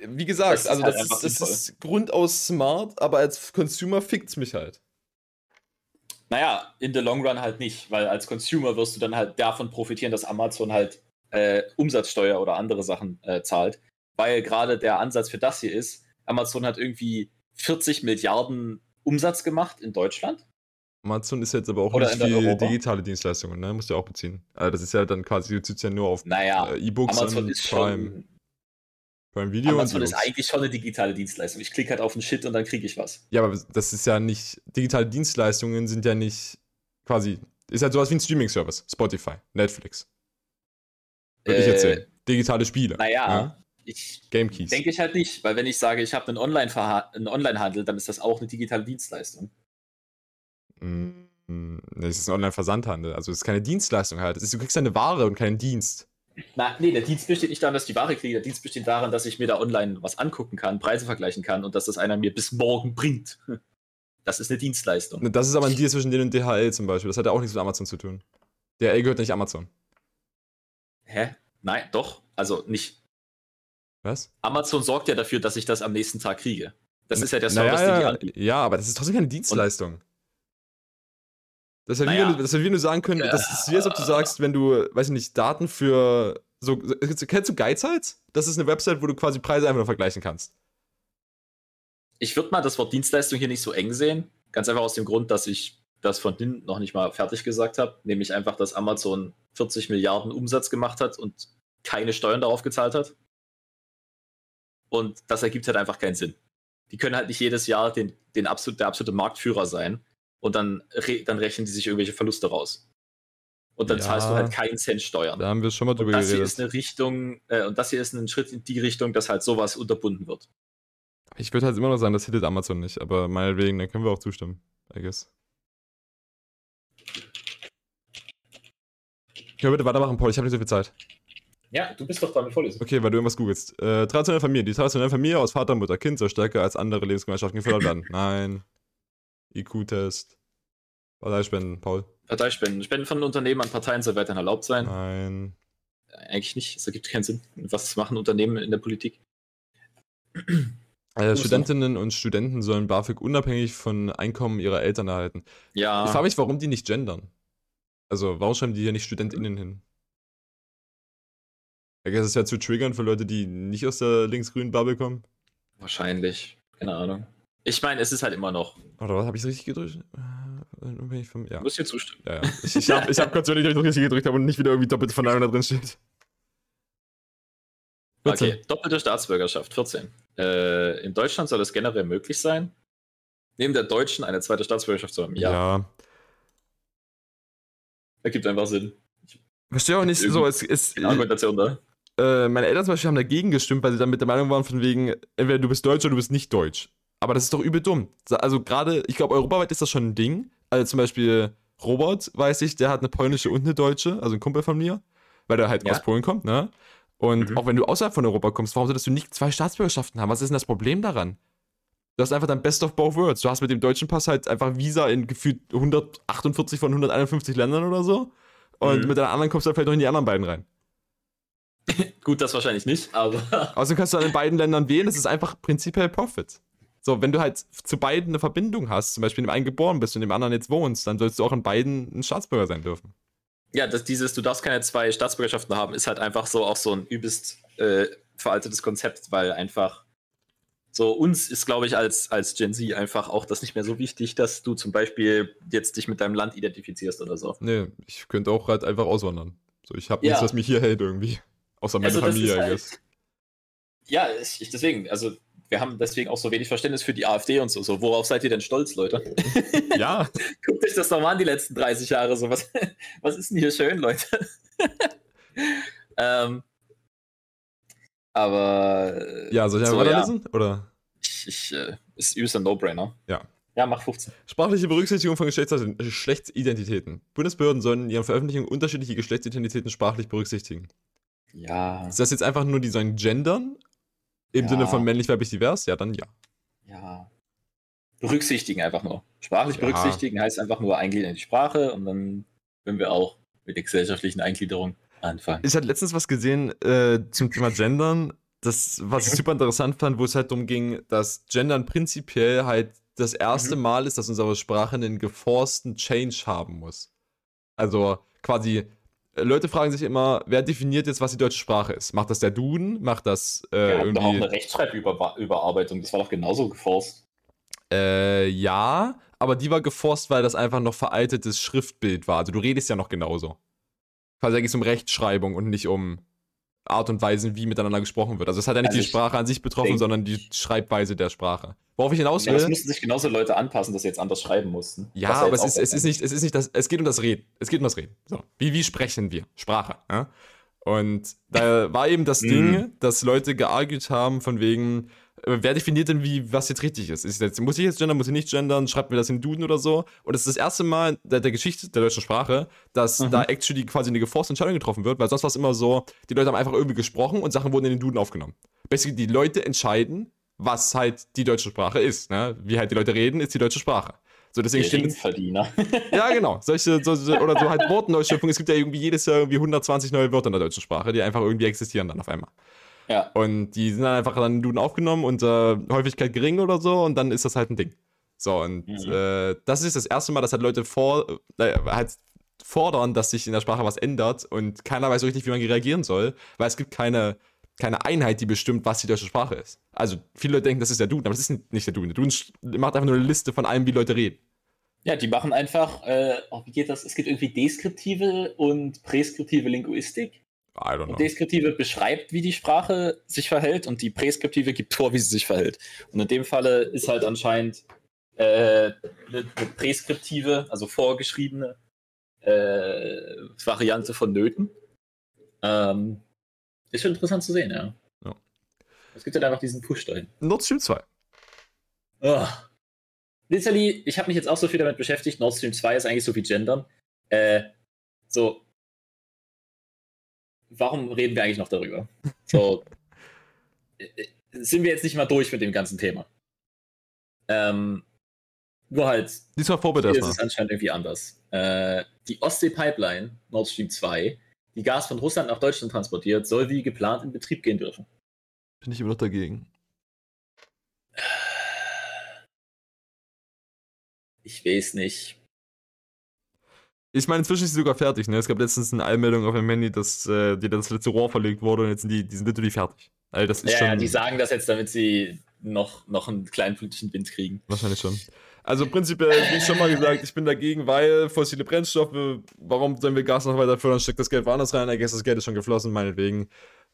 wie gesagt, das ist also halt das, ist, das ist grundaus smart, aber als Consumer fickt's mich halt. naja, in the long run halt nicht, weil als Consumer wirst du dann halt davon profitieren, dass Amazon halt äh, Umsatzsteuer oder andere Sachen äh, zahlt. Weil gerade der Ansatz für das hier ist, Amazon hat irgendwie 40 Milliarden Umsatz gemacht in Deutschland. Amazon ist jetzt aber auch Oder nicht viel digitale Dienstleistungen, ne? Musst du ja auch beziehen. Also das ist ja dann quasi, du ziehst ja nur auf Naja, äh, E-Books Amazon und ist Prime, schon. Prime Video Amazon ist eigentlich schon eine digitale Dienstleistung. Ich klicke halt auf den Shit und dann kriege ich was. Ja, aber das ist ja nicht, digitale Dienstleistungen sind ja nicht quasi, ist halt sowas wie ein Streaming-Service. Spotify, Netflix. Würde ich Äh, erzählen. Digitale Spiele. Naja, Ja? ich Game Keys. denke ich halt nicht, weil wenn ich sage, ich habe einen Online-Handel, dann ist das auch eine digitale Dienstleistung. Mm, mm, nee, es ist ein Online-Versandhandel. Also es ist keine Dienstleistung halt. Es ist, du kriegst eine Ware und keinen Dienst. Na, nee, der Dienst besteht nicht darin, dass ich die Ware kriege. Der Dienst besteht darin, dass ich mir da online was angucken kann, Preise vergleichen kann und dass das einer mir bis morgen bringt. Das ist eine Dienstleistung. Das ist aber ein Deal zwischen denen und DHL zum Beispiel. Das hat ja auch nichts mit Amazon zu tun. DHL gehört nicht Amazon. Hä? Nein, doch. Also nicht. Was? Amazon sorgt ja dafür, dass ich das am nächsten Tag kriege. Das ist ja der naja, Service, den die anbieten. ja, aber das ist trotzdem keine Dienstleistung. Das wie, Naja. du, das ja wie wenn du sagen können, das ist wie als ob du sagst, wenn du, weiß ich nicht, Daten für so, kennst du Geizhals? Das ist eine Website, wo du quasi Preise einfach nur vergleichen kannst. Ich würde mal das Wort Dienstleistung hier nicht so eng sehen. Ganz einfach aus dem Grund, dass ich das von hinten noch nicht mal fertig gesagt habe. Nämlich einfach, dass Amazon 40 Milliarden Umsatz gemacht hat und keine Steuern darauf gezahlt hat. Und das ergibt halt einfach keinen Sinn. Die können halt nicht jedes Jahr den, den absolut, der absolute Marktführer sein und dann, re, dann rechnen die sich irgendwelche Verluste raus. Und dann Ja. zahlst du halt keinen Cent Steuern. Da haben wir schon mal Und drüber das hier geredet. ist eine Richtung, äh, und das hier ist ein Schritt in die Richtung, dass halt sowas unterbunden wird. Ich würde halt immer noch sagen, das hittet Amazon nicht, aber meinetwegen, dann können wir auch zustimmen, I guess. Können wir bitte weitermachen, Paul? Ich habe nicht so viel Zeit. Ja, du bist doch damit vorlesen. Okay, weil du irgendwas googelst. Äh, traditionelle Familie. Die traditionelle Familie aus Vater, Mutter, Kind soll stärker als andere Lebensgemeinschaften gefördert werden. Nein. IQ-Test. Parteispenden, Paul. Parteispenden. Spenden von Unternehmen an Parteien soll weiterhin erlaubt sein. Nein. Eigentlich nicht. Es ergibt keinen Sinn. Was machen Unternehmen in der Politik? Äh, Studentinnen und Studenten sollen BAföG unabhängig von Einkommen ihrer Eltern erhalten. Ja. Ich frage mich, warum die nicht gendern. Also, warum schreiben die hier nicht StudentInnen hin? Das ist ja zu triggern für Leute, die nicht aus der linksgrünen Bubble kommen. Wahrscheinlich. Keine Ahnung. Ich meine, es ist halt immer noch. Oder was? Habe ich es richtig gedrückt? Äh, unabhängig vom, ja. Du musst dir zustimmen. Ja, ja. Ich, ich habe ich hab kurz überlegt, ob ich das richtig gedrückt habe und nicht wieder irgendwie doppelt von da drin steht. 14. Okay, doppelte Staatsbürgerschaft, 14. Äh, in Deutschland soll es generell möglich sein, neben der deutschen eine zweite Staatsbürgerschaft zu haben. Ja, ja. ergibt einfach Sinn. Verstehe auch nicht so, es ist. Argumentation da. Äh, meine Eltern zum Beispiel haben dagegen gestimmt, weil sie dann mit der Meinung waren, von wegen, entweder du bist Deutsch oder du bist nicht Deutsch. Aber das ist doch übel dumm. Also gerade, ich glaube, europaweit ist das schon ein Ding. Also zum Beispiel Robert, weiß ich, der hat eine polnische und eine deutsche, also ein Kumpel von mir, weil der halt Ja. aus Polen kommt, ne? Und Mhm. auch wenn du außerhalb von Europa kommst, warum solltest du nicht zwei Staatsbürgerschaften haben? Was ist denn das Problem daran? Du hast einfach dann Best of both worlds. Du hast mit dem deutschen Pass halt einfach Visa in gefühlt 148 von 151 Ländern oder so. Und Mhm. mit der anderen kommst du dann vielleicht noch in die anderen beiden rein. Gut, das wahrscheinlich nicht, aber Außerdem kannst du dann in beiden Ländern wählen. Das ist einfach prinzipiell Profit. So, wenn du halt zu beiden eine Verbindung hast, zum Beispiel in dem einen geboren bist und in dem anderen jetzt wohnst, dann sollst du auch in beiden ein Staatsbürger sein dürfen. ja, dass dieses, du darfst keine zwei Staatsbürgerschaften haben, ist halt einfach so auch so ein übelst äh, veraltetes Konzept, weil einfach so uns ist, glaube ich, als, als Gen Z einfach auch das nicht mehr so wichtig, dass du zum Beispiel jetzt dich mit deinem Land identifizierst oder so. Nee, ich könnte auch halt einfach auswandern. So, ich habe Ja. nichts, was mich hier hält irgendwie. Außer meine Also das Familie, halt-. Ja, ich, ich deswegen, also wir haben deswegen auch so wenig Verständnis für die AfD und so. so. Worauf seid ihr denn stolz, Leute? Ja, Guckt euch das doch mal an, die letzten 30 Jahre. So, was, was ist denn hier schön, Leute? ähm, aber ja, soll ich so, einfach ja, weiterlesen? Oder? ich, ich, äh, ist übelst ein No-Brainer. Ja. Ja, mach 15. Sprachliche Berücksichtigung von Geschlechts Geschlechtsidentitäten. Bundesbehörden sollen in ihren Veröffentlichungen unterschiedliche Geschlechtsidentitäten sprachlich berücksichtigen. Ja, Ist das jetzt einfach nur, die sollen gendern? Im Ja. Sinne von männlich, weiblich, divers? Ja, dann ja. ja. Berücksichtigen einfach nur. Sprachlich Ja. berücksichtigen heißt einfach nur eingliedern in die Sprache und dann können wir auch mit der gesellschaftlichen Eingliederung anfangen. Ich hatte letztens was gesehen äh, zum Thema Gendern, das, was ich super interessant fand, wo es halt darum ging, dass Gendern prinzipiell halt das erste Mhm. Mal ist, dass unsere Sprache einen geforsten Change haben muss. Also quasi, Leute fragen sich immer, wer definiert jetzt, was die deutsche Sprache ist? Macht das der Duden? Macht das äh, Wir hatten doch auch irgendwie. eine Rechtschreibüberarbeitung, das war doch genauso geforst. Äh, ja, aber die war geforst, weil das einfach noch veraltetes Schriftbild war. Also du redest ja noch genauso. Quasi da geht es um Rechtschreibung und nicht um Art und Weise, wie miteinander gesprochen wird. Also es hat ja nicht Also die Sprache an sich betroffen, sondern die Schreibweise der Sprache. Worauf ich hinaus Ja, das will. mussten sich genauso Leute anpassen, dass sie jetzt anders schreiben mussten. Ja, aber es ist, es ist nicht, es ist nicht das, es geht um das Reden. Es geht um das Reden. So. Wie, wie sprechen wir? Sprache. Ja? Und da war eben das Mhm. Ding, dass Leute geargued haben von wegen, wer definiert denn, wie, was jetzt richtig ist? ist jetzt, muss ich jetzt gendern, muss ich nicht gendern? Schreibt mir das in Duden oder so? Und es ist das erste Mal der, der Geschichte der deutschen Sprache, dass Mhm. da actually quasi eine geforste Entscheidung getroffen wird, weil sonst war es immer so, die Leute haben einfach irgendwie gesprochen und Sachen wurden in den Duden aufgenommen. Basically, die Leute entscheiden, was halt die deutsche Sprache ist. Ne? Wie halt die Leute reden, ist die deutsche Sprache. So, deswegen stehen jetzt ja, genau. Solche, so, so, oder so halt Wortneuschöpfungen. Es gibt ja irgendwie jedes Jahr irgendwie 120 neue Wörter in der deutschen Sprache, die einfach irgendwie existieren dann auf einmal. Ja. Und die sind dann einfach dann Duden aufgenommen und äh, Häufigkeit gering oder so und dann ist das halt ein Ding. So, und Mhm. äh, das ist das erste Mal, dass halt Leute vor, äh, halt fordern, dass sich in der Sprache was ändert und keiner weiß so richtig, wie man reagieren soll, weil es gibt keine, keine Einheit, die bestimmt, was die deutsche Sprache ist. Also viele Leute denken, das ist der Duden, aber das ist nicht der Duden. Der Duden macht einfach nur eine Liste von allem, wie Leute reden. ja, die machen einfach, äh, oh, wie geht das? Es gibt irgendwie deskriptive und präskriptive Linguistik. Und deskriptive beschreibt, wie die Sprache sich verhält und die präskriptive gibt vor, wie sie sich verhält. Und in dem Falle ist halt anscheinend äh, eine, eine präskriptive, also vorgeschriebene äh, Variante von Nöten. Ähm, ist schon interessant zu sehen, ja. Ja. Es gibt halt einfach diesen Push dahin. Nord Stream 2. Oh. Literally, ich habe mich jetzt auch so viel damit beschäftigt. Nord Stream 2 ist eigentlich so wie Gendern. Äh, so. Warum reden wir eigentlich noch darüber? So. sind wir jetzt nicht mal durch mit dem ganzen Thema? Ähm, Nur halt, Diesmal Vorbild hier ist es anscheinend irgendwie anders. Äh, die Ostsee-Pipeline, Nord Stream 2, die Gas von Russland nach Deutschland transportiert, soll wie geplant in Betrieb gehen dürfen. Bin ich immer noch dagegen. Ich weiß nicht. Ich meine, inzwischen ist sie sogar fertig, ne? Es gab letztens eine Einmeldung auf dem Handy, dass äh, dir das letzte Rohr verlegt wurde und jetzt sind die, die sind literally fertig. Also das ist Ja, schon. ja, die sagen das jetzt, damit sie noch, noch einen kleinen politischen Wind kriegen. Wahrscheinlich schon. Also prinzipiell, wie ich schon mal gesagt, ich bin dagegen, weil fossile Brennstoffe, warum sollen wir Gas noch weiter fördern, steckt das Geld woanders rein, I guess das Geld ist schon geflossen, meinetwegen.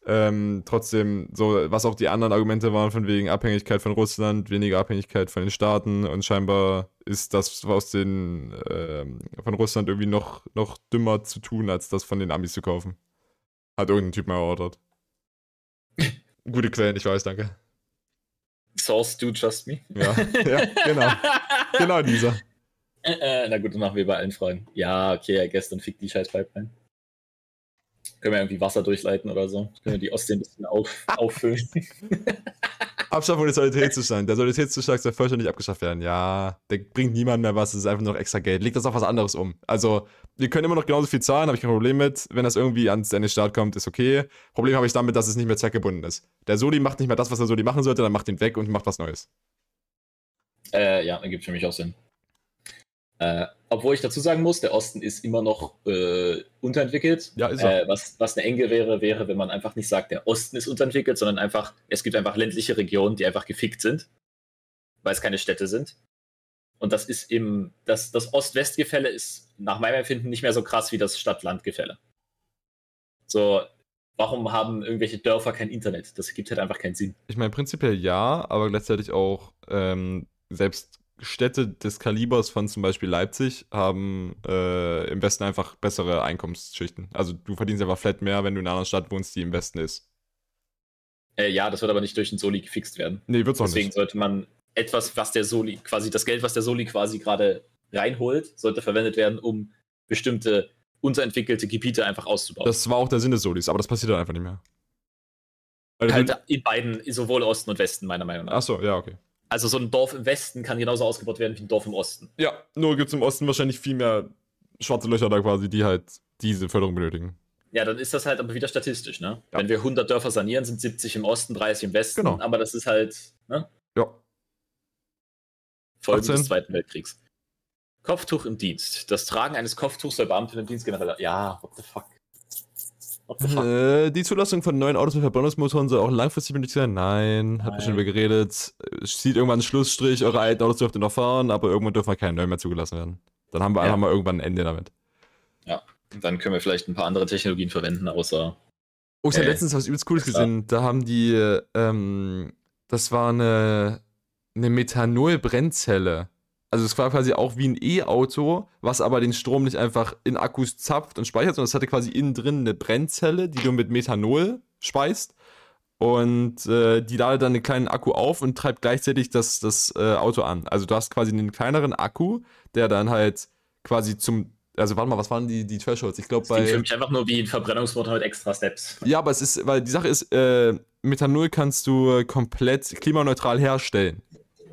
Ähm, trotzdem, so, was auch die anderen Argumente waren, von wegen Abhängigkeit von Russland, weniger Abhängigkeit von den Staaten und scheinbar ist das aus den, ähm, von Russland irgendwie noch, noch dümmer zu tun, als das von den Amis zu kaufen. Hat irgendein Typ mal erörtert. Gute Quellen, ich weiß, danke. Source, do trust me. Ja, ja genau. Genau dieser. Äh, äh, na gut, dann machen wir bei allen Fragen. Ja, okay, I guess, dann fickt die scheiß Pipeline. Können wir irgendwie Wasser durchleiten oder so? Können wir die Ostsee ein bisschen auf, auffüllen? Abschaffung des Solidaritätszustands. Der Solidaritätszustand soll vollständig abgeschafft werden. Ja, der bringt niemand mehr was, es ist einfach nur noch extra Geld. Legt das auf was anderes um. Also, wir können immer noch genauso viel zahlen, habe ich kein Problem mit. Wenn das irgendwie ans Ende Staat kommt, ist okay. Problem habe ich damit, dass es nicht mehr zweckgebunden ist. Der Soli macht nicht mehr das, was der Soli machen sollte, dann macht ihn weg und macht was Neues. äh, ja, ergibt für mich auch Sinn. Äh, obwohl ich dazu sagen muss, der Osten ist immer noch äh, unterentwickelt. Ja, ist er. Äh, was, was eine enge wäre, wäre, wenn man einfach nicht sagt, der Osten ist unterentwickelt, sondern einfach, es gibt einfach ländliche Regionen, die einfach gefickt sind, weil es keine Städte sind. Und das ist im, das, das Ost-West-Gefälle ist nach meinem Empfinden nicht mehr so krass wie das Stadt-Land-Gefälle. So, warum haben irgendwelche Dörfer kein Internet? Das ergibt halt einfach keinen Sinn. Ich meine, prinzipiell ja, aber gleichzeitig auch ähm, selbst Städte des Kalibers von zum Beispiel Leipzig haben äh, im Westen einfach bessere Einkommensschichten. Also du verdienst einfach flat mehr, wenn du in einer anderen Stadt wohnst, die im Westen ist. Äh, ja, das wird aber nicht durch den Soli gefixt werden. Nee, wird's auch Deswegen nicht. sollte man etwas, was der Soli, quasi das Geld, was der Soli quasi gerade reinholt, sollte verwendet werden, um bestimmte unterentwickelte Gebiete einfach auszubauen. Das war auch der Sinn des Solis, aber das passiert dann einfach nicht mehr. Weil halt in beiden, sowohl Osten und Westen, meiner Meinung nach. Achso, ja, okay. Also so ein Dorf im Westen kann genauso ausgebaut werden wie ein Dorf im Osten. Ja, nur gibt es im Osten wahrscheinlich viel mehr schwarze Löcher da quasi, die halt diese Förderung benötigen. Ja, dann ist das halt aber wieder statistisch, ne? Ja. Wenn wir 100 Dörfer sanieren, sind 70 im Osten, 30 im Westen. Genau. Aber das ist halt, ne? Ja. Folge 18. des Zweiten Weltkriegs. Kopftuch im Dienst. Das Tragen eines Kopftuchs soll Beamte im Dienst generell. Ja, what the fuck? Äh, die Zulassung von neuen Autos mit Verbrennungsmotoren soll auch langfristig benötigt werden. Nein, hat man Nein. schon über geredet. Es Sieht irgendwann einen Schlussstrich, eure alten Autos dürft ihr noch fahren, aber irgendwann dürfen wir keine neuen mehr zugelassen werden. Dann haben wir Ja. einfach mal irgendwann ein Ende damit. Dann können wir vielleicht ein paar andere Technologien verwenden, außer. Oh, ich habe Äh, letztens was übelst Cooles gesehen. Da haben die, ähm, das war eine, eine Methanol-Brennzelle. Also es war quasi auch wie ein E-Auto, was aber den Strom nicht einfach in Akkus zapft und speichert, sondern es hatte quasi innen drin eine Brennzelle, die du mit Methanol speist. Und äh, die ladet dann einen kleinen Akku auf und treibt gleichzeitig das, das äh, Auto an. Also du hast quasi einen kleineren Akku, der dann halt quasi zum. Also warte mal, was waren die, die Thresholds? Ich glaube Das klingt bei. für mich einfach nur wie ein Verbrennungsmotor mit extra Steps. Ja, aber es ist, weil die Sache ist, äh, Methanol kannst du komplett klimaneutral herstellen.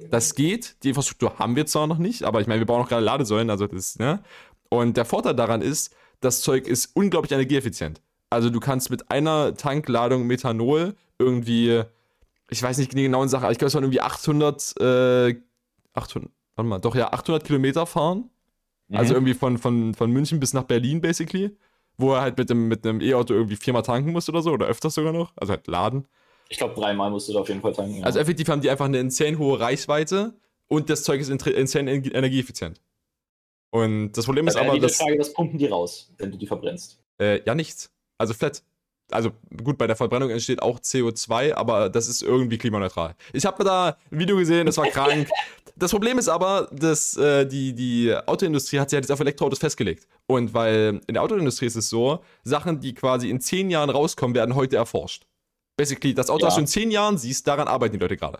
Das geht, die Infrastruktur haben wir zwar noch nicht, aber ich meine, wir bauen auch gerade Ladesäulen, also das, ne? Und der Vorteil daran ist, das Zeug ist unglaublich energieeffizient. Also du kannst mit einer Tankladung Methanol irgendwie, ich weiß nicht die genauen Sachen, aber ich glaube, es waren irgendwie 800, äh, 800, warte mal, doch ja, 800 Kilometer fahren. Also Mhm. irgendwie von, von, von München bis nach Berlin, basically. Wo er halt mit dem, mit einem E-Auto irgendwie viermal tanken muss oder so, oder öfters sogar noch. Also halt laden. Ich glaube, dreimal musst du da auf jeden Fall tanken. ja. Also effektiv haben die einfach eine insane hohe Reichweite und das Zeug ist insane ener- energieeffizient. Und das Problem ist aber, die dass. Frage, was pumpen die raus, wenn du die verbrennst? Äh, ja, nichts. Also flat. Also gut, bei der Verbrennung entsteht auch CO2, aber das ist irgendwie klimaneutral. Ich habe da ein Video gesehen, das war krank. Das Problem ist aber, dass äh, die, die Autoindustrie hat sich halt jetzt auf Elektroautos festgelegt. Und weil in der Autoindustrie ist es so, Sachen, die quasi in zehn Jahren rauskommen, werden heute erforscht. Basically, das Auto, Ja. das du in zehn Jahren siehst, daran arbeiten die Leute gerade.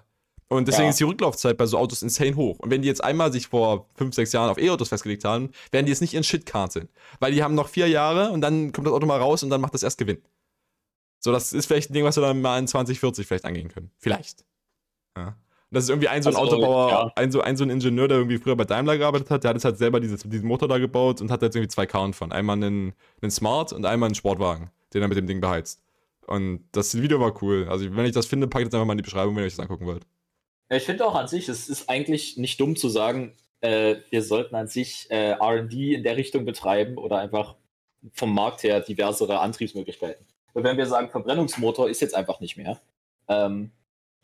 Und deswegen Ja. ist die Rücklaufzeit bei so Autos insane hoch. Und wenn die jetzt einmal sich vor fünf, sechs Jahren auf E-Autos festgelegt haben, werden die jetzt nicht ihren Shit canceln. Weil die haben noch vier Jahre und dann kommt das Auto mal raus und dann macht das erst Gewinn. So, das ist vielleicht ein Ding, was wir dann mal in 2040 vielleicht angehen können. Vielleicht. Ja. das ist irgendwie ein so ein Also, Autobauer, ja. ein, so, ein so ein Ingenieur, der irgendwie früher bei Daimler gearbeitet hat, der hat jetzt halt selber dieses, diesen Motor da gebaut und hat jetzt irgendwie zwei Karren von. Einmal einen, einen Smart und einmal einen Sportwagen, den er mit dem Ding beheizt. Und das Video war cool. Also wenn ich das finde, packe ich das einfach mal in die Beschreibung, wenn ihr euch das angucken wollt. Ich finde auch an sich, es ist eigentlich nicht dumm zu sagen, äh, wir sollten an sich äh, RD in der Richtung betreiben oder einfach vom Markt her diversere Antriebsmöglichkeiten. Weil wenn wir sagen, Verbrennungsmotor ist jetzt einfach nicht mehr, ähm,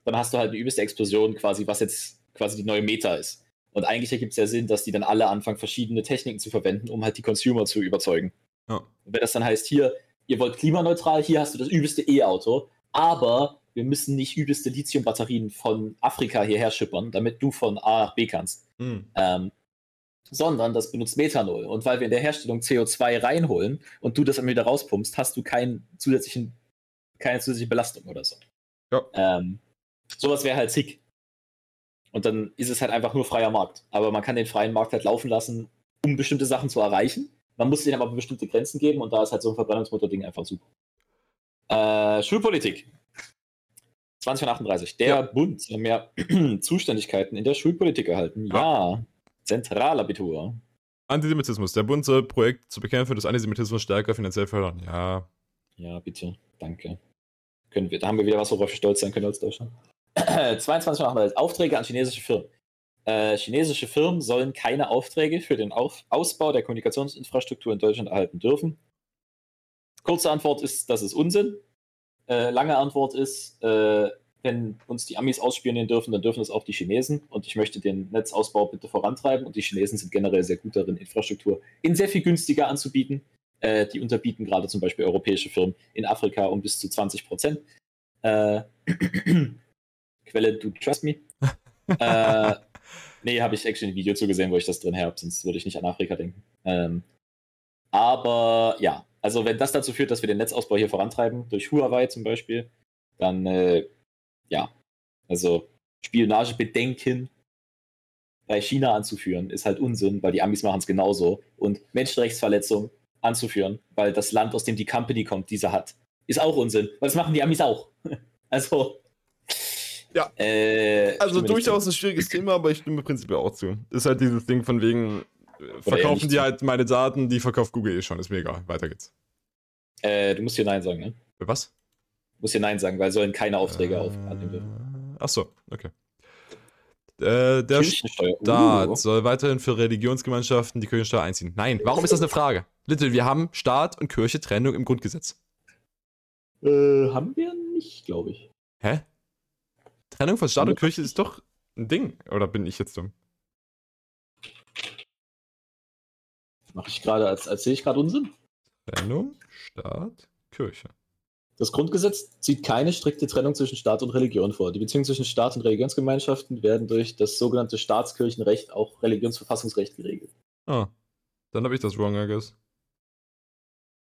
dann hast du halt eine übelste Explosion, quasi, was jetzt quasi die neue Meta ist. Und eigentlich ergibt es ja Sinn, dass die dann alle anfangen, verschiedene Techniken zu verwenden, um halt die Consumer zu überzeugen. Ja. Und wenn das dann heißt, hier, ihr wollt klimaneutral, hier hast du das übelste E-Auto, aber wir müssen nicht übelste Lithium-Batterien von Afrika hierher schippern, damit du von A nach B kannst. Hm. Ähm, sondern das benutzt Methanol. Und weil wir in der Herstellung CO2 reinholen und du das dann wieder rauspumpst, hast du keinen zusätzlichen, keine zusätzliche Belastung oder so. Ja. Ähm, sowas wäre halt sick. Und dann ist es halt einfach nur freier Markt. Aber man kann den freien Markt halt laufen lassen, um bestimmte Sachen zu erreichen. Man muss denen aber bestimmte Grenzen geben und da ist halt so ein Verbrennungsmotor-Ding einfach super. Äh, Schulpolitik. 2038. Der Ja. Bund soll mehr Zuständigkeiten in der Schulpolitik erhalten. Ja. Zentralabitur. Antisemitismus. Der Bund soll Projekt zur Bekämpfung des Antisemitismus stärker finanziell fördern. Ja. Ja, bitte. Danke. Können wir, da haben wir wieder was, worauf wir stolz sein können als Deutschland. 22 Mal Aufträge an chinesische Firmen. Äh, chinesische Firmen sollen keine Aufträge für den Auf Ausbau der Kommunikationsinfrastruktur in Deutschland erhalten dürfen. Kurze Antwort ist, das ist Unsinn. Äh, lange Antwort ist, äh, wenn uns die Amis ausspionieren dürfen, dann dürfen es auch die Chinesen. Und ich möchte den Netzausbau bitte vorantreiben. Und die Chinesen sind generell sehr gut darin, Infrastruktur in sehr viel günstiger anzubieten. Äh, die unterbieten gerade zum Beispiel europäische Firmen in Afrika um bis zu 20 Prozent. Äh, Quelle, du trust me. äh, nee, habe ich actually ein Video zu gesehen, wo ich das drin habe, sonst würde ich nicht an Afrika denken. Ähm, aber ja, also wenn das dazu führt, dass wir den Netzausbau hier vorantreiben, durch Huawei zum Beispiel, dann äh, ja, also Spionagebedenken bei China anzuführen, ist halt Unsinn, weil die Amis machen es genauso. Und Menschenrechtsverletzung anzuführen, weil das Land, aus dem die Company kommt, diese hat, ist auch Unsinn, weil das machen die Amis auch. also. Ja. Äh, Also durchaus ein schwieriges Thema, aber ich stimme prinzipiell auch zu. Ist halt dieses Ding von wegen, äh, verkaufen die zu. halt meine Daten, die verkauft Google eh schon, ist mir egal. Weiter geht's. Äh, du musst hier Nein sagen, ne? Für was? Du musst hier Nein sagen, weil sollen keine Aufträge auf annehmen dürfen. Äh, Ach so, okay. Äh, der. Staat Uh. soll weiterhin für Religionsgemeinschaften die Kirchensteuer einziehen. Nein, warum ist das eine Frage? Little, wir haben Staat und Kirche Trennung im Grundgesetz. Äh, haben wir nicht, glaube ich. Hä? Trennung von Staat und Kirche ist doch ein Ding. Oder bin ich jetzt dumm? Mache ich gerade, als, sehe ich gerade Unsinn. Trennung, Staat, Kirche. Das Grundgesetz sieht keine strikte Trennung zwischen Staat und Religion vor. Die Beziehungen zwischen Staat und Religionsgemeinschaften werden durch das sogenannte Staatskirchenrecht, auch Religionsverfassungsrecht, geregelt. Ah, dann habe ich das wrong, I guess.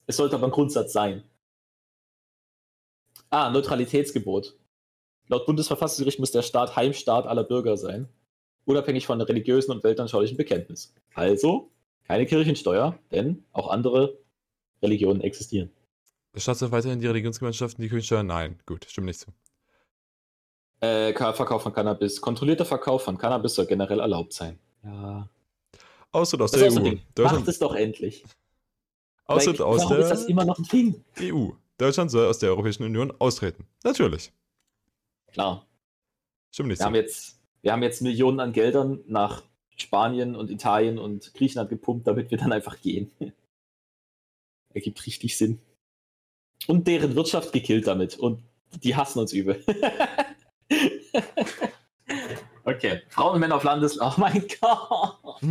Es sollte aber ein Grundsatz sein. Ah, Neutralitätsgebot. Laut Bundesverfassungsgericht muss der Staat Heimstaat aller Bürger sein, unabhängig von religiösen und weltanschaulichen Bekenntnis. Also keine Kirchensteuer, denn auch andere Religionen existieren. Der Staat soll weiterhin die Religionsgemeinschaften die Kirchensteuer? Nein, gut, stimmt nicht zu. Äh, Ka- Verkauf von Cannabis. Kontrollierter Verkauf von Cannabis soll generell erlaubt sein. Ja. Austritt aus Das der EU. Ding. Macht es doch endlich. Like, aus warum ist das der immer noch ein Ding? EU. Deutschland soll aus der Europäischen Union austreten. Natürlich. Klar. Stimmt nicht Wir haben, zu. jetzt, wir haben jetzt Millionen an Geldern nach Spanien und Italien und Griechenland gepumpt, damit wir dann einfach gehen. Ergibt richtig Sinn. Und deren Wirtschaft gekillt damit. Und die hassen uns übel. okay. Frauen und Männer auf Landes... Oh mein Gott.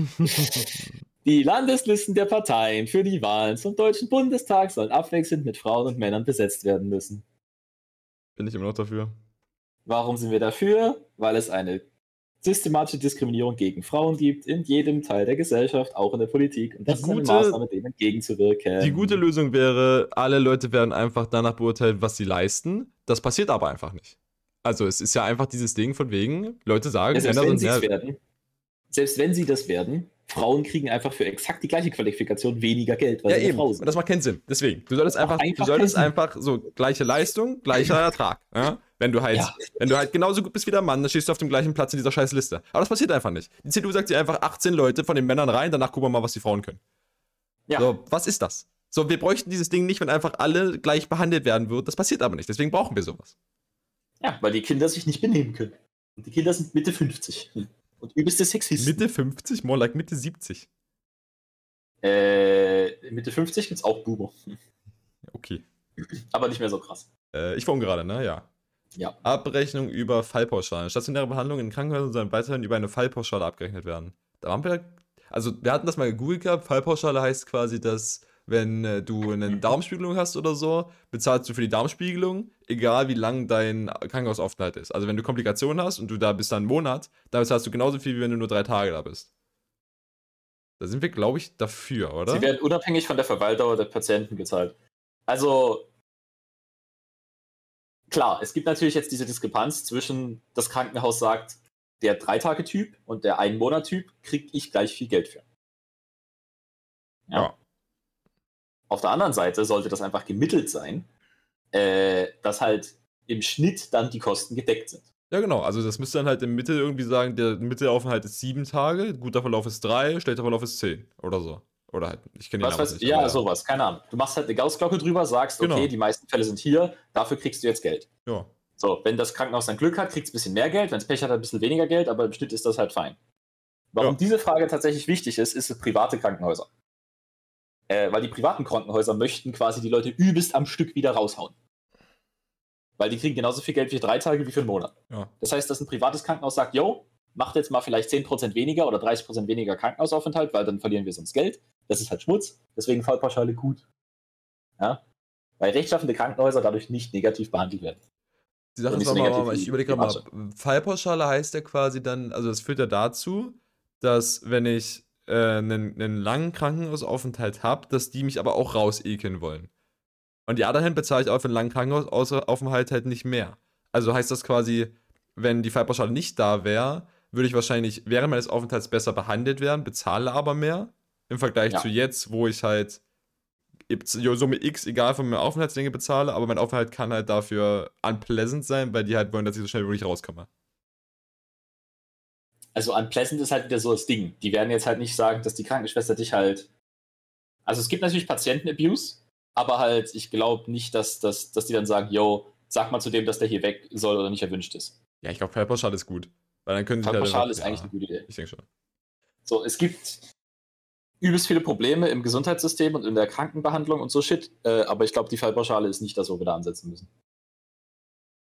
Die Landeslisten der Parteien für die Wahlen zum Deutschen Bundestag sollen abwechselnd mit Frauen und Männern besetzt werden müssen. Bin ich immer noch dafür. Warum sind wir dafür? Weil es eine systematische Diskriminierung gegen Frauen gibt in jedem Teil der Gesellschaft, auch in der Politik. Und das Die ist eine gute- Maßnahme, dem entgegenzuwirken. Die gute Lösung wäre, alle Leute werden einfach danach beurteilt, was sie leisten. Das passiert aber einfach nicht. Also es ist ja einfach dieses Ding von wegen, Leute sagen, ja, selbst, wenn sind sie es mehr, werden, selbst wenn sie das werden, Frauen kriegen einfach für exakt die gleiche Qualifikation weniger Geld, weil Ja, sie eben. Frau sind. das macht keinen Sinn. Deswegen, du solltest macht einfach, du einfach solltest einfach so gleiche Leistung, gleicher Ertrag. Ja? Wenn du halt, Ja. wenn du halt genauso gut bist wie der Mann, dann stehst du auf dem gleichen Platz in dieser scheiß Liste. Aber das passiert einfach nicht. Die CDU sagt sich einfach 18 Leute von den Männern rein, danach gucken wir mal, was die Frauen können. Ja. So, was ist das? So, wir bräuchten dieses Ding nicht, wenn einfach alle gleich behandelt werden würden. Das passiert aber nicht. Deswegen brauchen wir sowas. ja, weil die Kinder sich nicht benehmen können. Und die Kinder sind Mitte 50. Und übelste Sexisten. Mitte 50, more like Mitte 70. Äh, Mitte 50 gibt's auch Boomer. Okay. Aber nicht mehr so krass. Äh, ich wohne gerade, ne? Ja. Ja. Abrechnung über Fallpauschalen. Stationäre Behandlungen in Krankenhäusern sollen weiterhin über eine Fallpauschale abgerechnet werden. Da waren wir. Also, wir hatten das mal gegoogelt gehabt. Fallpauschale heißt quasi, dass, wenn äh, du eine Darmspiegelung hast oder so, bezahlst du für die Darmspiegelung, egal wie lang dein Krankenhausaufenthalt ist. Also, wenn du Komplikationen hast und du da bist dann einen Monat, dann bezahlst du genauso viel, wie wenn du nur drei Tage da bist. Da sind wir, glaube ich, dafür, oder? Sie werden unabhängig von der Verweildauer der Patienten gezahlt. Also, klar, es gibt natürlich jetzt diese Diskrepanz zwischen, das Krankenhaus sagt, der Drei-Tage-Typ und der Ein-Monat-Typ kriege ich gleich viel Geld für. Ja. Ja. Auf der anderen Seite sollte das einfach gemittelt sein, äh, dass halt im Schnitt dann die Kosten gedeckt sind. Ja, genau. Also das müsste dann halt im Mitte irgendwie sagen, der Mittelaufenthalt ist sieben Tage, guter Verlauf ist drei, schlechter Verlauf ist zehn oder so. Oder halt, ich kenne die Was Namen nicht. ja, sowas, keine Ahnung. Du machst halt eine Gaussglocke drüber, sagst, Genau. okay, die meisten Fälle sind hier, dafür kriegst du jetzt Geld. Ja. So, wenn das Krankenhaus dann Glück hat, kriegt es ein bisschen mehr Geld, wenn es Pech hat, ein bisschen weniger Geld, aber im Schnitt ist das halt fein. Warum Ja. diese Frage tatsächlich wichtig ist, ist private Krankenhäuser. Äh, weil die privaten Krankenhäuser möchten quasi die Leute übelst am Stück wieder raushauen. Weil die kriegen genauso viel Geld für drei Tage wie für einen Monat. Ja. Das heißt, dass ein privates Krankenhaus sagt, yo, macht jetzt mal vielleicht 10% weniger oder 30% weniger Krankenhausaufenthalt, weil dann verlieren wir sonst Geld. Das ist halt Schmutz, deswegen Fallpauschale gut. Ja? Weil rechtschaffende Krankenhäuser dadurch nicht negativ behandelt werden. Die Sache ist aber, negativ ich überlege gerade mal, Fallpauschale heißt ja quasi dann, also das führt ja dazu, dass wenn ich äh, einen, einen langen Krankenhausaufenthalt habe, dass die mich aber auch rausekeln wollen. Und ja, dahin bezahle ich auch für einen langen Krankenhausaufenthalt halt nicht mehr. Also heißt das quasi, wenn die Fallpauschale nicht da wäre, würde ich wahrscheinlich während meines Aufenthalts besser behandelt werden, bezahle aber mehr im Vergleich Ja. zu jetzt, wo ich halt Summe X, egal von meiner Aufenthaltslänge bezahle, aber mein Aufenthalt kann halt dafür unpleasant sein, weil die halt wollen, dass ich so schnell wie möglich rauskomme. Also unpleasant ist halt wieder so das Ding. Die werden jetzt halt nicht sagen, dass die Krankenschwester dich halt. Also es gibt natürlich Patientenabuse, aber halt, ich glaube nicht, dass, dass, dass die dann sagen, yo, sag mal zu dem, dass der hier weg soll oder nicht erwünscht ist. Ja, ich glaube, Fallpauschale ist gut. Weil dann können sie halt Fallpauschale einfach- ist eigentlich eine gute Idee. Ich denke schon. So, es gibt übelst viele Probleme im Gesundheitssystem und in der Krankenbehandlung und so Shit, äh, aber ich glaube, die Fallpauschale ist nicht das, wo wir da ansetzen müssen.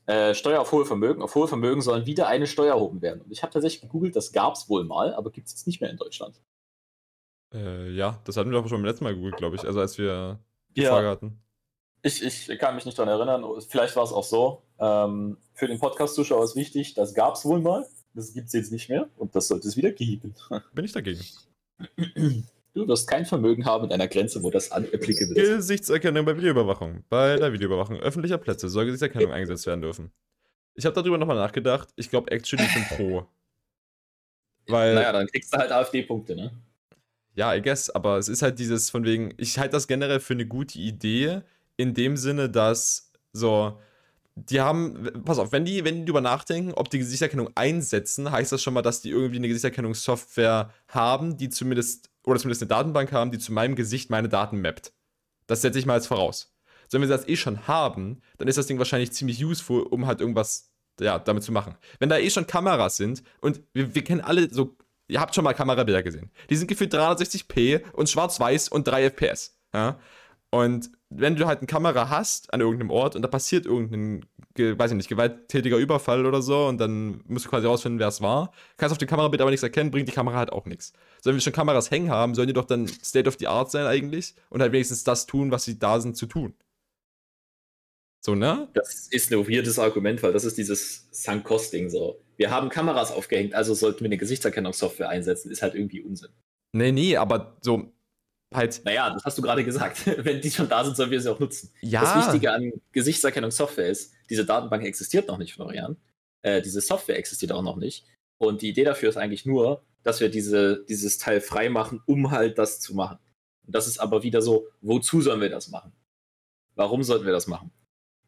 Äh, Steuer auf hohe Vermögen. Auf hohe Vermögen sollen wieder eine Steuer erhoben werden. Und ich habe tatsächlich gegoogelt, das gab es wohl mal, aber gibt es jetzt nicht mehr in Deutschland. Äh, ja, das hatten wir doch schon beim letzten Mal gegoogelt, glaube ich. Also als wir die Frage hatten. Ich, ich kann mich nicht daran erinnern. Vielleicht war es auch so. Ähm, für den Podcast-Zuschauer ist wichtig, das gab es wohl mal. Das gibt es jetzt nicht mehr und das sollte es wieder geben. Bin ich dagegen. Du wirst kein Vermögen haben in einer Grenze, wo das unapplicable ist. Gesichtserkennung bei Videoüberwachung. Bei der Videoüberwachung öffentlicher Plätze soll Gesichtserkennung eingesetzt werden dürfen. Ich habe darüber nochmal nachgedacht. Ich glaube, actually ich bin pro. Weil, Naja, dann kriegst du halt AfD-Punkte, ne? ja, I guess, aber es ist halt dieses von wegen, ich halte das generell für eine gute Idee, in dem Sinne, dass so, die haben, pass auf, wenn die, wenn die drüber nachdenken, ob die Gesichtserkennung einsetzen, heißt das schon mal, dass die irgendwie eine Gesichtserkennungssoftware haben, die zumindest, oder zumindest eine Datenbank haben, die zu meinem Gesicht meine Daten mappt. Das setze ich mal als voraus. So, wenn wir das eh schon haben, dann ist das Ding wahrscheinlich ziemlich useful, um halt irgendwas ja, damit zu machen. Wenn da eh schon Kameras sind und wir, wir kennen alle so, ihr habt schon mal Kamerabilder gesehen. Die sind gefühlt 360p und schwarz-weiß und 3 FPS. Ja? Und wenn du halt eine Kamera hast an irgendeinem Ort und da passiert irgendein, ge- weiß ich nicht, gewalttätiger Überfall oder so und dann musst du quasi rausfinden, wer es war, kannst auf dem Kamerabild aber nichts erkennen, bringt die Kamera halt auch nichts. So, wenn wir schon Kameras hängen haben, sollen die doch dann State of the Art sein eigentlich und halt wenigstens das tun, was sie da sind zu tun. So, ne? Das ist ein weirdes Argument, weil das ist dieses Sunk-Cost-Ding so. Wir haben Kameras aufgehängt, also sollten wir eine Gesichtserkennungssoftware einsetzen. Ist halt irgendwie Unsinn. Nee, nee, aber so halt, Naja, das hast du gerade gesagt. Wenn die schon da sind, sollen wir sie auch nutzen. ja. Das Wichtige an Gesichtserkennungssoftware ist, diese Datenbank existiert noch nicht, Florian. Äh, diese Software existiert auch noch nicht. Und die Idee dafür ist eigentlich nur, dass wir diese, dieses Teil frei machen, um halt das zu machen. Und das ist aber wieder so, wozu sollen wir das machen? Warum sollten wir das machen?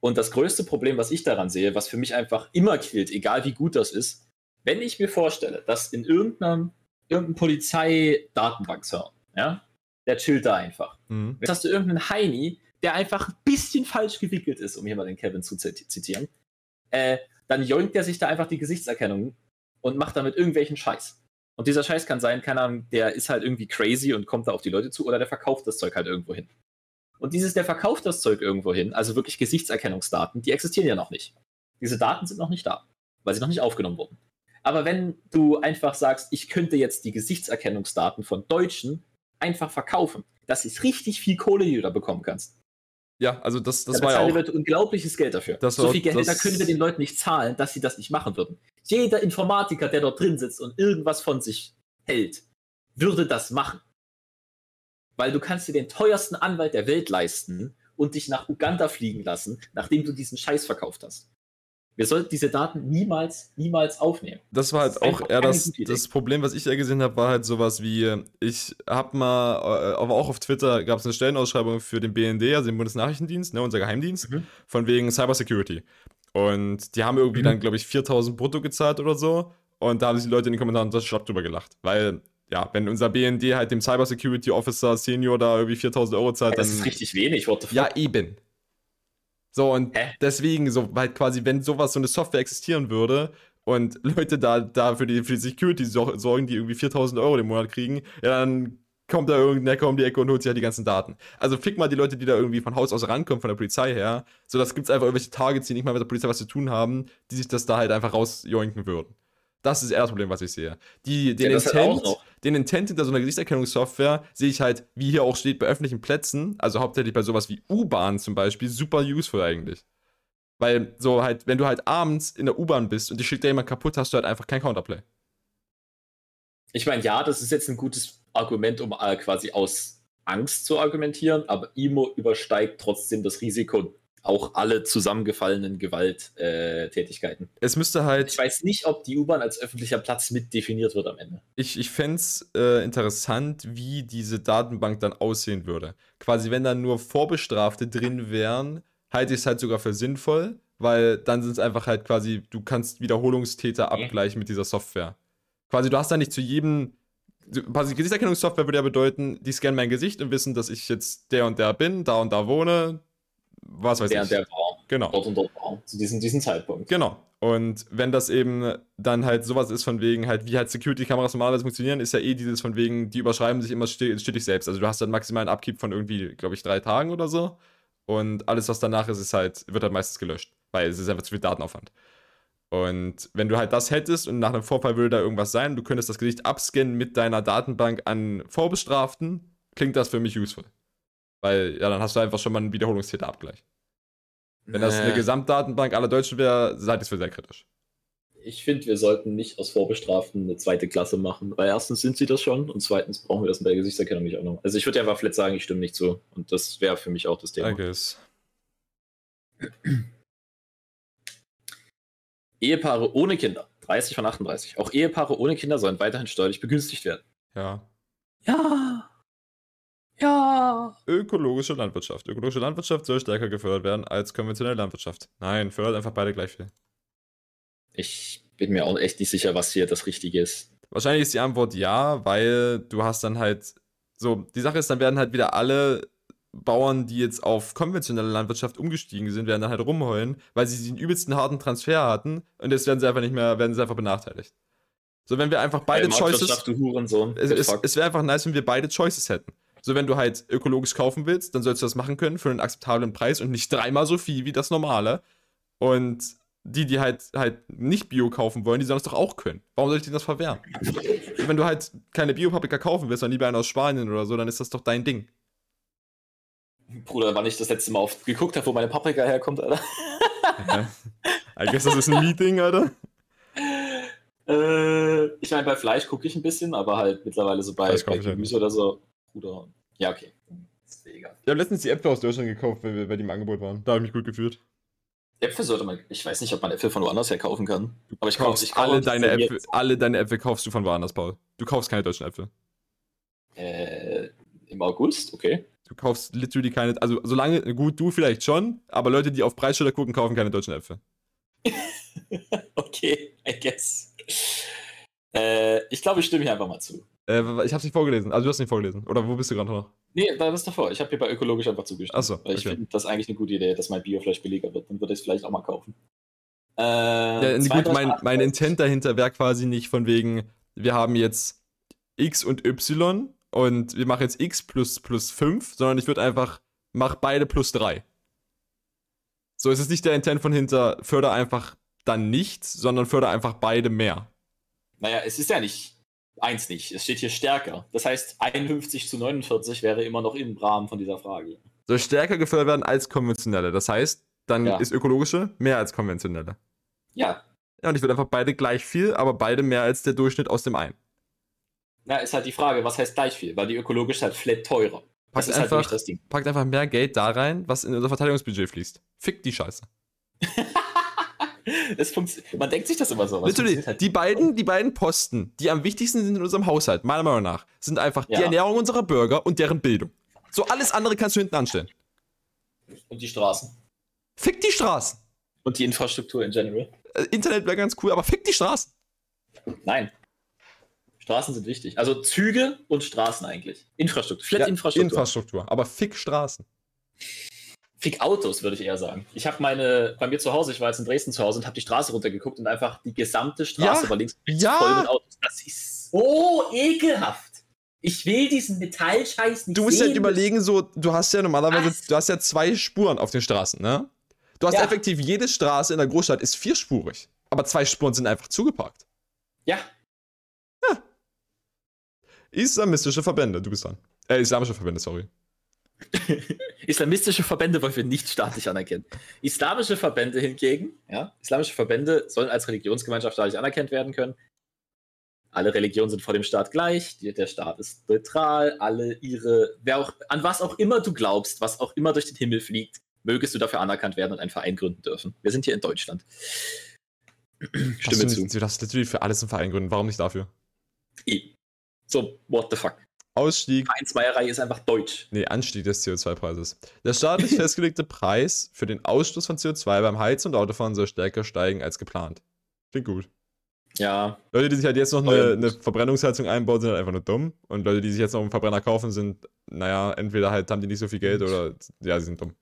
Und das größte Problem, was ich daran sehe, was für mich einfach immer killt, egal wie gut das ist, wenn ich mir vorstelle, dass in irgendeinem, irgendeinem Polizeidatenbankserver, ja, der chillt da einfach. Mhm. Jetzt hast du irgendeinen Heini, der einfach ein bisschen falsch gewickelt ist, um hier mal den Kevin zu zitieren. Äh, dann joinkt er sich da einfach die Gesichtserkennung und macht damit irgendwelchen Scheiß. Und dieser Scheiß kann sein, keine Ahnung, der ist halt irgendwie crazy und kommt da auf die Leute zu oder der verkauft das Zeug halt irgendwo hin. Und dieses, der verkauft das Zeug irgendwo hin, also wirklich Gesichtserkennungsdaten, die existieren ja noch nicht. Diese Daten sind noch nicht da, weil sie noch nicht aufgenommen wurden. Aber wenn du einfach sagst, ich könnte jetzt die Gesichtserkennungsdaten von Deutschen einfach verkaufen, das ist richtig viel Kohle, die du da bekommen kannst. Ja, also das, das da war ja auch. Leute unglaubliches Geld dafür. Das so viel Geld das- da können wir den Leuten nicht zahlen, dass sie das nicht machen würden. Jeder Informatiker, der dort drin sitzt und irgendwas von sich hält, würde das machen. Weil du kannst dir den teuersten Anwalt der Welt leisten und dich nach Uganda fliegen lassen, nachdem du diesen Scheiß verkauft hast. Wir sollten diese Daten niemals, niemals aufnehmen. Das war Das halt ist auch eher das, das Problem, was ich eher gesehen habe, war halt sowas wie, ich habe mal, äh, aber auch auf Twitter gab es eine Stellenausschreibung für den BND, also den Bundesnachrichtendienst, ne, unser Geheimdienst, Mhm. von wegen Cybersecurity. Und die haben irgendwie Mhm. dann, glaube ich, 4000 brutto gezahlt oder so. Und da haben sich die Leute in den Kommentaren das schlapp drüber gelacht. Weil, ja, wenn unser BND halt dem Cybersecurity Officer Senior da irgendwie 4000 Euro zahlt, Das dann. ist richtig wenig, what the fuck? Ja, eben. So, und Hä? deswegen, so, halt quasi, wenn sowas, so eine Software existieren würde und Leute da, da für, die, für die Security sor- sorgen, die irgendwie 4000 Euro im Monat kriegen, ja, dann kommt da irgendein Hacker um die Ecke und holt sich halt die ganzen Daten. Also fick mal die Leute, die da irgendwie von Haus aus rankommen, von der Polizei her. So, das gibt's einfach irgendwelche Targets, die nicht mal mit der Polizei was zu tun haben, die sich das da halt einfach rausjoinken würden. Das ist eher das Problem, was ich sehe. Die, den, Ja, halt Intent, noch. den Intent hinter so einer Gesichtserkennungssoftware sehe ich halt, wie hier auch steht, bei öffentlichen Plätzen, also hauptsächlich bei sowas wie U-Bahn zum Beispiel, super useful eigentlich. Weil so halt, wenn du halt abends in der U-Bahn bist und die schickt da jemand kaputt, hast du halt einfach kein Counterplay. Ich meine, ja, das ist jetzt ein gutes Argument, um äh, quasi aus Angst zu argumentieren, aber IMO übersteigt trotzdem das Risiko, auch alle zusammengefallenen Gewalttätigkeiten. Es müsste halt, ich weiß nicht, ob die U-Bahn als öffentlicher Platz mit definiert wird am Ende. ich, ich fände es äh, interessant, wie diese Datenbank dann aussehen würde. Quasi, wenn da nur Vorbestrafte drin wären, halte ich es halt sogar für sinnvoll, weil dann sind es einfach halt quasi, du kannst Wiederholungstäter Okay. abgleichen mit dieser Software. Quasi, du hast da nicht zu jedem. Gesichtserkennungssoftware würde ja bedeuten, die scannen mein Gesicht und wissen, dass ich jetzt der und der bin, da und da wohne, was weiß Der ich. und der war, Genau. dort und dort war, zu diesem, diesem Zeitpunkt. Genau. Und wenn das eben dann halt sowas ist von wegen, halt, wie halt Security-Kameras normalerweise funktionieren, ist ja eh dieses von wegen, die überschreiben sich immer stetig selbst. Also du hast dann maximalen Upkeep von irgendwie, glaube ich, drei Tagen oder so. Und alles, was danach ist, ist halt, wird halt meistens gelöscht. Weil es ist einfach zu viel Datenaufwand. Und wenn du halt das hättest und nach einem Vorfall würde da irgendwas sein, du könntest das Gesicht abscannen mit deiner Datenbank an Vorbestraften, klingt das für mich useful. Weil, ja, dann hast du einfach schon mal einen Wiederholungstäterabgleich. Wenn das eine Gesamtdatenbank aller Deutschen wäre, halte ich es für sehr kritisch. ich finde, wir sollten nicht aus Vorbestraften eine zweite Klasse machen, weil erstens sind sie das schon und zweitens brauchen wir das bei der Gesichtserkennung nicht auch noch. Also ich würde einfach flat sagen, ich stimme nicht zu. Und das wäre für mich auch das Thema. I guess. Ehepaare ohne Kinder, 30 von 38. Auch Ehepaare ohne Kinder sollen weiterhin steuerlich begünstigt werden. Ja. Ja. Ja. Ökologische Landwirtschaft. Ökologische Landwirtschaft soll stärker gefördert werden als konventionelle Landwirtschaft. Nein, fördert einfach beide gleich viel. Ich bin mir auch echt nicht sicher, was hier das Richtige ist. Wahrscheinlich ist die Antwort ja, weil du hast dann halt so, die Sache ist, dann werden halt wieder alle Bauern, die jetzt auf konventionelle Landwirtschaft umgestiegen sind, werden dann halt rumheulen, weil sie den übelsten harten Transfer hatten und jetzt werden sie einfach nicht mehr, werden sie einfach benachteiligt. So, wenn wir einfach beide Äh, Choices. Du Hurensohn. Es, es, es wäre einfach nice, wenn wir beide Choices hätten. So, wenn du halt ökologisch kaufen willst, dann sollst du das machen können für einen akzeptablen Preis und nicht dreimal so viel wie das normale. Und die, die halt halt nicht Bio kaufen wollen, die sollen es doch auch können. Warum soll ich denen das verwehren? wenn du halt keine Biopaprika kaufen willst, sondern lieber einen aus Spanien oder so, dann ist das doch dein Ding. Bruder, wann ich das letzte Mal oft geguckt habe, wo meine Paprika herkommt, Alter. I guess das ist ein Meeting, Alter. Äh, ich meine, bei Fleisch gucke ich ein bisschen, aber halt mittlerweile so bei, bei halt Gemüse oder so. Bruder. Ja, okay. Ist mir egal. Ich habe letztens die Äpfel aus Deutschland gekauft, weil, wir, weil die im Angebot waren. Da habe ich mich gut gefühlt. Äpfel sollte man. Ich weiß nicht, ob man Äpfel von woanders her kaufen kann. Aber ich kaufe Kaufst ich kaufe alle deine jetzt, Äpfel, alle deine Äpfel kaufst du von woanders, Paul. Du kaufst keine deutschen Äpfel. Äh, Im August, okay. Du kaufst literally keine, also solange, gut, du vielleicht schon, aber Leute, die auf Preisschilder gucken, kaufen keine deutschen Äpfel. okay, I guess. Äh, ich glaube, ich stimme hier einfach mal zu. Äh, ich hab's nicht vorgelesen. Also du hast nicht vorgelesen. Oder wo bist du gerade noch? Nee, da bist davor. Ich habe hier bei ökologisch einfach zugestimmt. Achso. Weil ich Okay. finde das eigentlich eine gute Idee, dass mein Biofleisch billiger wird. Dann würde ich es vielleicht auch mal kaufen. Äh, Ja, gut, 32, mein, mein Intent dahinter wäre quasi nicht von wegen, wir haben jetzt X und Y und wir machen jetzt X plus plus 5, sondern ich würde einfach, mach beide plus 3. So ist es nicht der Intent von hinter, förder einfach dann nichts, sondern förder einfach beide mehr. Naja, es ist ja nicht eins nicht. Es steht hier stärker. Das heißt, 51 zu 49 wäre immer noch im Rahmen von dieser Frage. Soll stärker gefördert werden als konventionelle. Das heißt, dann Ja. ist ökologische mehr als konventionelle. Ja, Ja, und ich würde einfach beide gleich viel, aber beide mehr als der Durchschnitt aus dem einen. na, ist halt die Frage, was heißt gleich viel? Weil die ökologisch ist halt flat teurer. Das Packt ist halt einfach, wirklich das Ding. packt einfach mehr Geld da rein, was in unser Verteidigungsbudget fließt. Fick die Scheiße. Man denkt sich das immer so. funktioniert halt die beiden, die beiden Posten, die am wichtigsten sind in unserem Haushalt, meiner Meinung nach, sind einfach die Ja. Ernährung unserer Bürger und deren Bildung. So alles andere kannst du hinten anstellen. Und die Straßen. Fick die Straßen. Und die Infrastruktur in general. Äh, Internet wäre ganz cool, aber fick die Straßen. Nein. Straßen sind wichtig. Also Züge und Straßen eigentlich. Infrastruktur. Flat Ja, Infrastruktur. Infrastruktur, aber fick Straßen. Fick Autos, würde ich eher sagen. Ich habe meine, bei mir zu Hause, ich war jetzt in Dresden zu Hause und habe die Straße runtergeguckt und einfach die gesamte Straße Ja, war links ja. voll mit Autos. Das ist so ekelhaft. Ich will diesen Metallscheiß nicht Du musst sehen. halt überlegen, so, du hast ja normalerweise, Was? du hast ja zwei Spuren auf den Straßen, ne? Du hast Ja. effektiv, jede Straße in der Großstadt ist vierspurig. Aber zwei Spuren sind einfach zugeparkt. Ja, Islamistische Verbände, du bist dran. Äh, islamische Verbände, sorry. islamistische Verbände wollen wir nicht staatlich anerkennen. Islamische Verbände hingegen, ja, islamische Verbände sollen als Religionsgemeinschaft staatlich anerkannt werden können. Alle Religionen sind vor dem Staat gleich, der Staat ist neutral, alle ihre, wer auch, an was auch immer du glaubst, was auch immer durch den Himmel fliegt, mögest du dafür anerkannt werden und einen Verein gründen dürfen. Wir sind hier in Deutschland. Stimme du, zu. du darfst literally für alles einen Verein gründen. Warum nicht dafür? So, what the fuck. Ausstieg, Vereinsmeierei ist einfach deutsch. nee, Anstieg des CO2-Preises. Der staatlich festgelegte Preis für den Ausstoß von CO2 beim Heizen und Autofahren soll stärker steigen als geplant. Klingt gut. Ja, Leute, die sich halt jetzt noch eine, eine Verbrennungsheizung einbauen, sind halt einfach nur dumm. Und Leute, die sich jetzt noch einen Verbrenner kaufen, sind, naja, entweder halt haben die nicht so viel Geld oder, ja, sie sind dumm.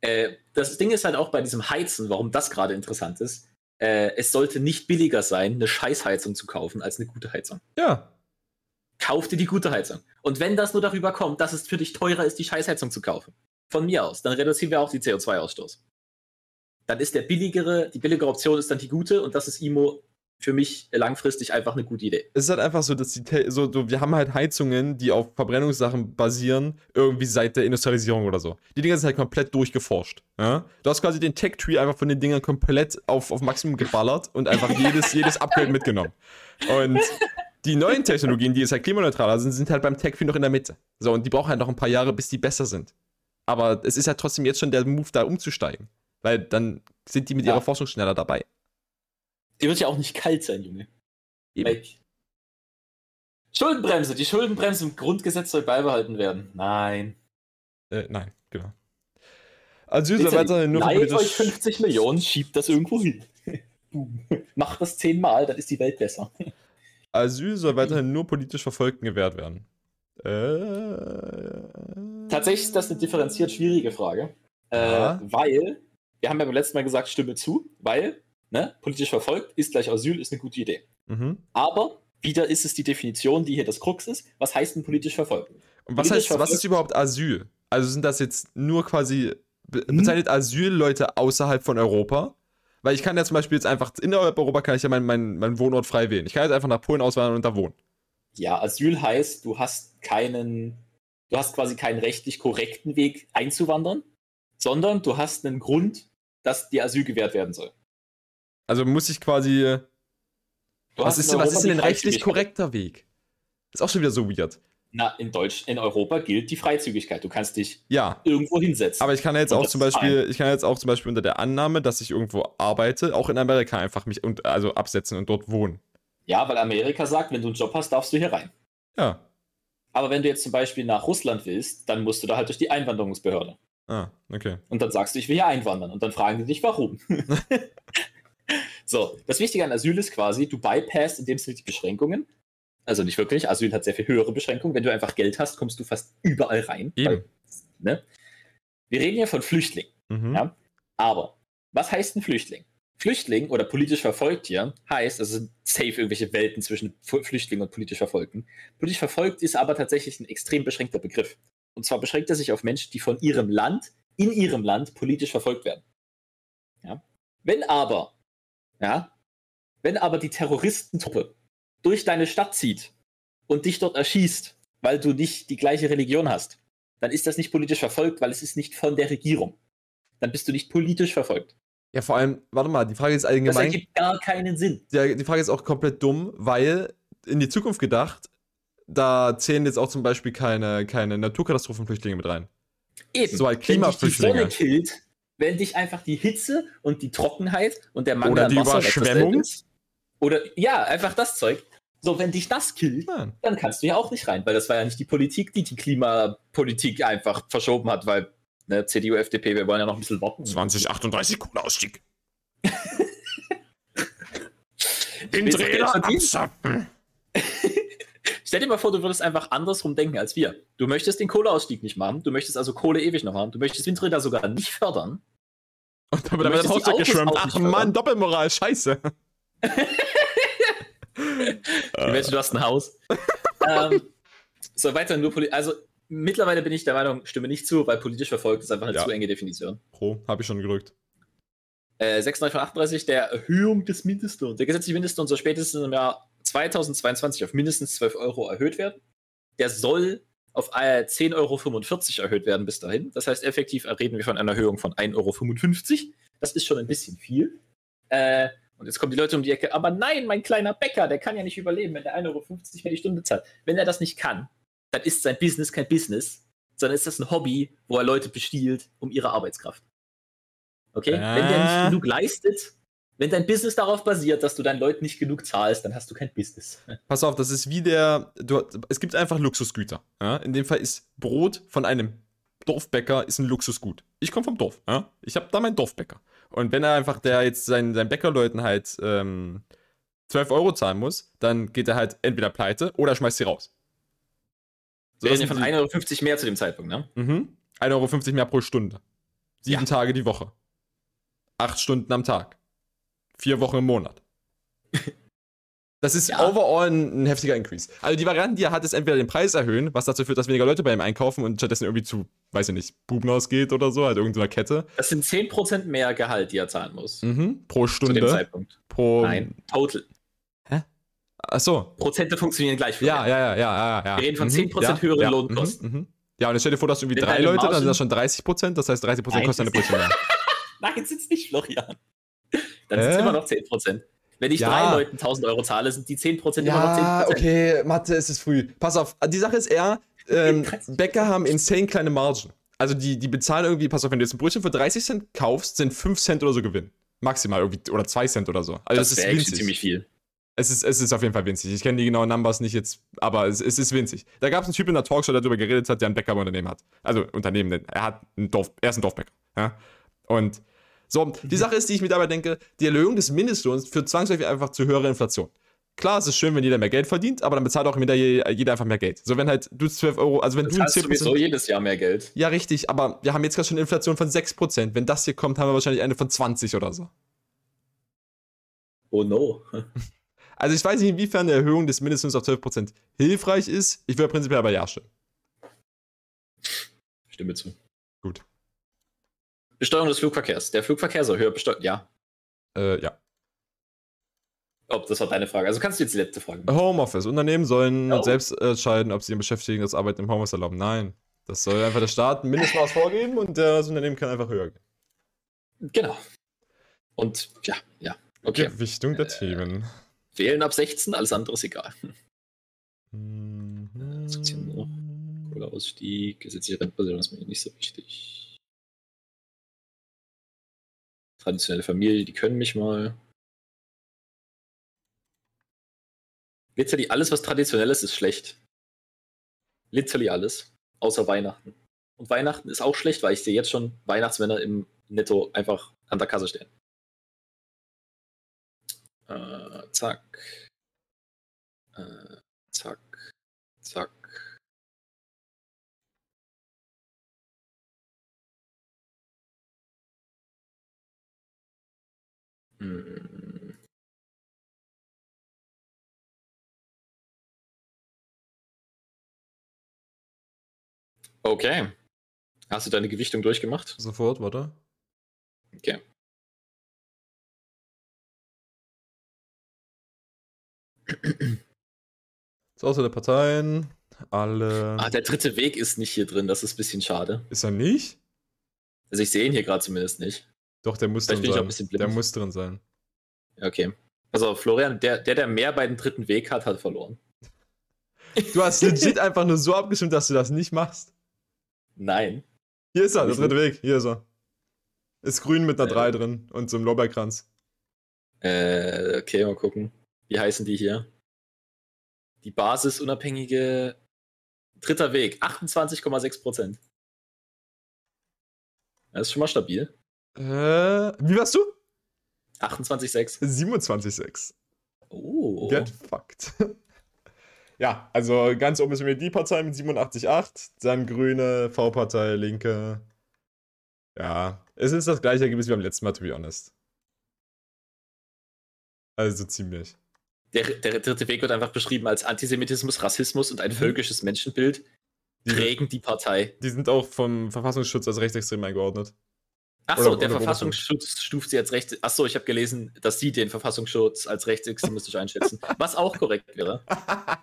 Äh, das Ding ist halt auch bei diesem Heizen, warum das gerade interessant ist. Äh, es sollte nicht billiger sein, eine Scheißheizung zu kaufen, als eine gute Heizung. Ja, Kauf dir die gute Heizung. Und wenn das nur darüber kommt, dass es für dich teurer ist, die Scheißheizung zu kaufen, von mir aus, dann reduzieren wir auch die CO2-Ausstoß. Dann ist der billigere, die billigere Option ist dann die gute und das ist IMO für mich langfristig einfach eine gute Idee. es ist halt einfach so, dass die, so, so, wir haben halt Heizungen, die auf Verbrennungssachen basieren, irgendwie seit der Industrialisierung oder so. Die Dinger sind halt komplett durchgeforscht. Ja? Du hast quasi den Tech-Tree einfach von den Dingern komplett auf, auf Maximum geballert und einfach jedes, jedes Upgrade mitgenommen. Und die neuen Technologien, die jetzt halt klimaneutraler sind, sind halt beim Tech-Tree noch in der Mitte. So, und die brauchen halt noch ein paar Jahre, bis die besser sind. Aber es ist ja trotzdem jetzt schon der Move, da umzusteigen. Weil dann sind die mit Ja. ihrer Forschung schneller dabei. Die wird ja auch nicht kalt sein, Junge. Eben. Like. Schuldenbremse. Die Schuldenbremse im Grundgesetz soll beibehalten werden. Nein. Äh, nein, genau. Soll Bitte, weiterhin nur leiht euch politisch... 50 Millionen, schiebt das irgendwo hin. Macht das zehnmal, dann ist die Welt besser. Asyl soll weiterhin nur politisch Verfolgten gewährt werden. Äh, Tatsächlich ist das eine differenziert schwierige Frage. Äh, Ja. Weil, wir haben ja beim letzten Mal gesagt, stimme zu, weil, ne, politisch verfolgt ist gleich Asyl, ist eine gute Idee. Mhm. Aber wieder ist es die Definition, die hier das Krux ist. Was heißt denn politisch verfolgt? Und was Politisch heißt, was ist überhaupt Asyl? Also sind das jetzt nur quasi, be Hm? bezeichnet Asyl Leute außerhalb von Europa? Weil ich kann ja zum Beispiel jetzt einfach, innerhalb Europa kann ich ja meinen mein, mein Wohnort frei wählen. Ich kann jetzt einfach nach Polen auswandern und da wohnen. Ja, Asyl heißt, du hast keinen, du hast quasi keinen rechtlich korrekten Weg einzuwandern, sondern du hast einen Grund, dass dir Asyl gewährt werden soll. Also muss ich quasi, was ist, in denn, was ist denn ein rechtlich korrekter Weg? Ist auch schon wieder so weird. Na, in Deutsch, in Europa gilt die Freizügigkeit. Du kannst dich Ja, irgendwo hinsetzen. Aber ich kann jetzt auch zum Beispiel, ich kann jetzt auch zum Beispiel unter der Annahme, dass ich irgendwo arbeite, auch in Amerika einfach mich und also absetzen und dort wohnen. ja, weil Amerika sagt, wenn du einen Job hast, darfst du hier rein. Ja. Aber wenn du jetzt zum Beispiel nach Russland willst, dann musst du da halt durch die Einwanderungsbehörde. Ah, okay. Und dann sagst du, ich will hier einwandern. Und dann fragen die dich, warum. so, das Wichtige an Asyl ist quasi, du bypasst in dem Sinne die Beschränkungen. Also nicht wirklich. Asyl hat sehr viel höhere Beschränkungen. Wenn du einfach Geld hast, kommst du fast überall rein. Eben. Weil, ne? Wir reden ja von Flüchtlingen. Mhm. Ja? Aber was heißt ein Flüchtling? Flüchtling oder politisch verfolgt hier heißt, also sind safe irgendwelche Welten zwischen Flüchtlingen und politisch Verfolgten. Politisch verfolgt ist aber tatsächlich ein extrem beschränkter Begriff. Und zwar beschränkt er sich auf Menschen, die von ihrem Land, in ihrem Land politisch verfolgt werden. Ja? Wenn aber, ja, wenn aber die Terroristentruppe durch deine Stadt zieht und dich dort erschießt, weil du nicht die gleiche Religion hast, dann ist das nicht politisch verfolgt, weil es ist nicht von der Regierung. Dann bist du nicht politisch verfolgt. Ja, vor allem, warte mal, die Frage ist Das allgemein. ergibt gar keinen Sinn. Ja, die Frage ist auch komplett dumm, weil in die Zukunft gedacht, da zählen jetzt auch zum Beispiel keine, keine Naturkatastrophenflüchtlinge mit rein. Eben. So als wenn dich die Klimaflüchtlinge. Sonne killt, wenn dich einfach die Hitze und die Trockenheit und der Mangel Oder an die Wasser Überschwemmung. wegzustecken ist, Oder ja, einfach das Zeug. So, wenn dich das killt, Nein. dann kannst du ja auch nicht rein, weil das war ja nicht die Politik, die die Klimapolitik einfach verschoben hat, weil ne, CDU, FDP, wir wollen ja noch ein bisschen warten. 2038 Kohleausstieg. Den Dreh abzapfen. Stell dir mal vor, du würdest einfach andersrum denken als wir. Du möchtest den Kohleausstieg nicht machen, du möchtest also Kohle ewig noch haben, du möchtest Windräder sogar nicht fördern. Und dann wird das Haus auch Ach Mann. Doppelmoral, scheiße. Menschen, du hast ein Haus. ähm, so weiter nur Poli Also mittlerweile bin ich der Meinung, stimme nicht zu, weil politisch verfolgt ist einfach eine Ja. zu enge Definition. Pro, hab ich schon gedrückt. Äh, 96 von 38, der Erhöhung des Mindestlohns. Der gesetzliche Mindestlohn soll spätestens im Jahr 2022 auf mindestens 12 Euro erhöht werden. Der soll auf äh, 10,45 Euro erhöht werden bis dahin. Das heißt, effektiv reden wir von einer Erhöhung von 1,55 Euro. Das ist schon ein bisschen viel. Äh, und jetzt kommen die Leute um die Ecke, aber nein, mein kleiner Bäcker, der kann ja nicht überleben, wenn der 1,50 Euro mehr die Stunde zahlt. Wenn er das nicht kann, dann ist sein Business kein Business, sondern ist das ein Hobby, wo er Leute bestiehlt um ihre Arbeitskraft. Okay? Wenn der nicht Äh. genug leistet, wenn dein Business darauf basiert, dass du deinen Leuten nicht genug zahlst, dann hast du kein Business. Pass auf, das ist wie der. Du, es gibt einfach Luxusgüter. Ja? In dem Fall ist Brot von einem Dorfbäcker ist ein Luxusgut. Ich komme vom Dorf. Ja? Ich habe da meinen Dorfbäcker. Und wenn er einfach der jetzt seinen, seinen Bäckerleuten halt ähm, 12 Euro zahlen muss, dann geht er halt entweder pleite oder schmeißt sie raus. Reden hier sind von die- 1,50 Euro mehr zu dem Zeitpunkt, ne? Mhm. 1,50 Euro mehr pro Stunde. Sieben Ja. Tage die Woche. Acht Stunden am Tag. Vier Wochen im Monat. Das ist Ja. overall ein, ein heftiger Increase. Also die Variante, die er hat, ist entweder den Preis erhöhen, was dazu führt, dass weniger Leute bei ihm einkaufen und stattdessen irgendwie zu, weiß ich nicht, Bubnhaus geht oder so, halt irgendeiner Kette. Das sind 10% mehr Gehalt, die er zahlen muss. Mhm. Pro Zu dem Stunde. Zeitpunkt. Pro. Nein, total. Achso. Prozente funktionieren gleich. für Ja, ja, ja, ja, ja, ja. Wir reden von Mhm. 10% ja, höheren ja. Lohnkosten. Mhm. Mhm. Ja, und jetzt stell dir vor, dass irgendwie Wenn drei Leute, dann sind das schon 30 Prozent, das heißt 30 Prozent Nein, kostet eine Brötchen mehr. Nein, es nicht, Florian. Dann sind es Hä? immer noch 10%. Wenn ich Ja. drei Leuten 1000 Euro zahle, sind die 10% immer noch 10%. okay, Mathe, es ist früh. Pass auf, die Sache ist eher, ähm, 30%. Bäcker haben insane kleine Margen. Also die, die bezahlen irgendwie, pass auf, wenn du jetzt ein Brötchen für 30 Cent kaufst, sind 5 Cent oder so Gewinn. Maximal irgendwie, oder 2 Cent oder so. Also das, Das, ist winzig. ziemlich viel. Es ist, es ist auf jeden Fall winzig. Ich kenne die genauen Numbers nicht jetzt, aber es, es ist winzig. Da gab es einen Typ in der Talkshow, der darüber geredet hat, der ein Bäckerunternehmen hat. Also Unternehmen, denn er hat ein Dorf, er ist ein Dorfbäcker. Ja? Und so, die Sache ist, die ich mir dabei denke, die Erhöhung des Mindestlohns führt zwangsläufig einfach zu höherer Inflation. Klar, es ist schön, wenn jeder mehr Geld verdient, aber dann bezahlt auch jeder, jeder einfach mehr Geld. So, wenn halt du 12 Euro, also wenn Du du ein zahlst sowieso jedes Jahr mehr Geld. Ja, richtig, aber wir haben jetzt gerade schon eine Inflation von 6%. Wenn das hier kommt, haben wir wahrscheinlich eine von 20 oder so. Oh no. Also ich weiß nicht, inwiefern eine Erhöhung des Mindestlohns auf 12% hilfreich ist. Ich würde prinzipiell aber ja stimmen. Stimme zu. Gut. Besteuerung des Flugverkehrs. Der Flugverkehr soll höher besteuert. Ja. Äh, ja. Oh, das war deine Frage. Also kannst du jetzt die letzte Frage machen. Homeoffice. Unternehmen sollen Oh. selbst entscheiden, ob sie ihren Beschäftigten das Arbeiten im Homeoffice erlauben. Nein. Das soll einfach der Staat ein Mindestmaß vorgeben und das Unternehmen kann einfach höher gehen. Genau. Und ja, ja. Okay. Gewichtung der Themen. Wählen ab 16, alles andere ist egal. Mhm. Kohleausstieg, gesetzliche Rentenversicherung ist mir nicht so wichtig. Traditionelle Familie, die können mich mal. Literally alles, was traditionell ist, ist schlecht. Literally alles. Außer Weihnachten. Und Weihnachten ist auch schlecht, weil ich sehe jetzt schon Weihnachtsmänner im Netto einfach an der Kasse stehen. Äh, zack. Äh, zack. Zack. Hm. Okay. Hast du deine Gewichtung durchgemacht? Sofort, warte. Okay. So, außer der Parteien, alle. Ah, der dritte Weg ist nicht hier drin, das ist ein bisschen schade. Ist er nicht? Also ich sehe ihn hier gerade zumindest nicht. Doch, der muss Vielleicht drin sein. ein bisschen blind. Der muss drin sein. Okay. Also Florian, der, der, der mehr bei dem dritten Weg hat, hat verloren. Du hast legit einfach nur so abgestimmt, dass du das nicht machst. Nein. Hier ist er, der dritte Weg. Hier ist er. Ist grün mit einer Äh. 3 drin und so einem Lorbeerkranz. Äh, okay, mal gucken. Wie heißen die hier? Die basisunabhängige dritter Weg, 28,6 Prozent. Das ist schon mal stabil. Äh, wie warst du? 28,6. 27,6. Oh. Get fucked. ja, also ganz oben ist mir die Partei mit 87,8. Dann Grüne, V-Partei, Linke. Ja, es ist das gleiche Ergebnis wie beim letzten Mal, to be honest. Also ziemlich. Der, der dritte Weg wird einfach beschrieben als Antisemitismus, Rassismus und ein Mhm. völkisches Menschenbild Die, prägen die Partei. die sind auch vom Verfassungsschutz als rechtsextrem eingeordnet. Achso, Oder- der oder Verfassungsschutz stuft sie als rechts. Achso, ich habe gelesen, dass sie den Verfassungsschutz als rechtsextremistisch einschätzen. Was auch korrekt wäre.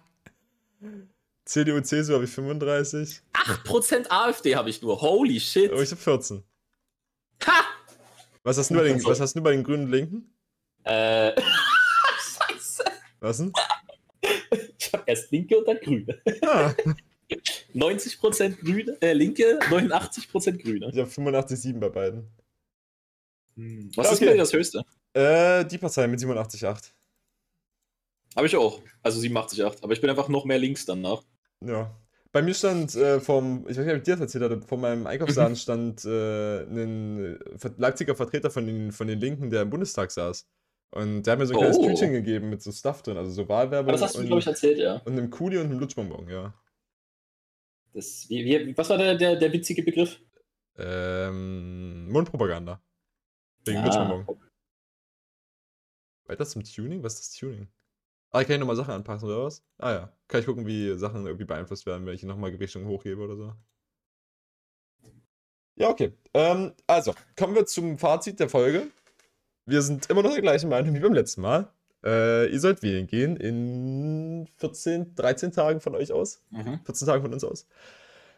CDU, CSU habe ich 35. 8% AfD habe ich nur. Holy shit. Aber ich habe 14. Ha! Was hast du bei den, was hast du bei den Grünen und Linken? Äh. Scheiße. Was denn? Ich habe erst Linke und dann Grüne. Ah, 90% Grüne, äh, Linke, 89% Grüne. ich habe 85,7 bei beiden. Was ist Okay. bei dir das höchste? Äh, die Partei mit 87,8. Habe ich auch. Also 87,8. Aber ich bin einfach noch mehr links danach. Ja. Bei mir stand äh, vom, ich weiß nicht, ob ich dir das erzählt hatte, von meinem Einkaufsladen stand äh, ein Ver- Leipziger Vertreter von den, von den Linken, der im Bundestag saß. Und der hat mir so ein kleines Oh. Tütchen gegeben mit so Stuff drin, also so Wahlwerbung Aber das hast du, und, glaube ich, erzählt, ja. und einem Kuli und einem Lutschbonbon, ja. Das, wie, wie, was war der, der, der witzige Begriff? Ähm, Mundpropaganda. Wegen Ah, Lutschbonbon. Weiter zum Tuning? Was ist das Tuning? Ah, kann ich nochmal Sachen anpassen oder was? Ah ja. Kann ich gucken, wie Sachen irgendwie beeinflusst werden, wenn ich nochmal Gewichtung hochhebe oder so. Ja, okay. Ähm, also, kommen wir zum Fazit der Folge. Wir sind immer noch der gleichen Meinung wie beim letzten Mal. Äh, ihr sollt wählen gehen in 14, 13 Tagen von euch aus. Mhm. 14 Tagen von uns aus.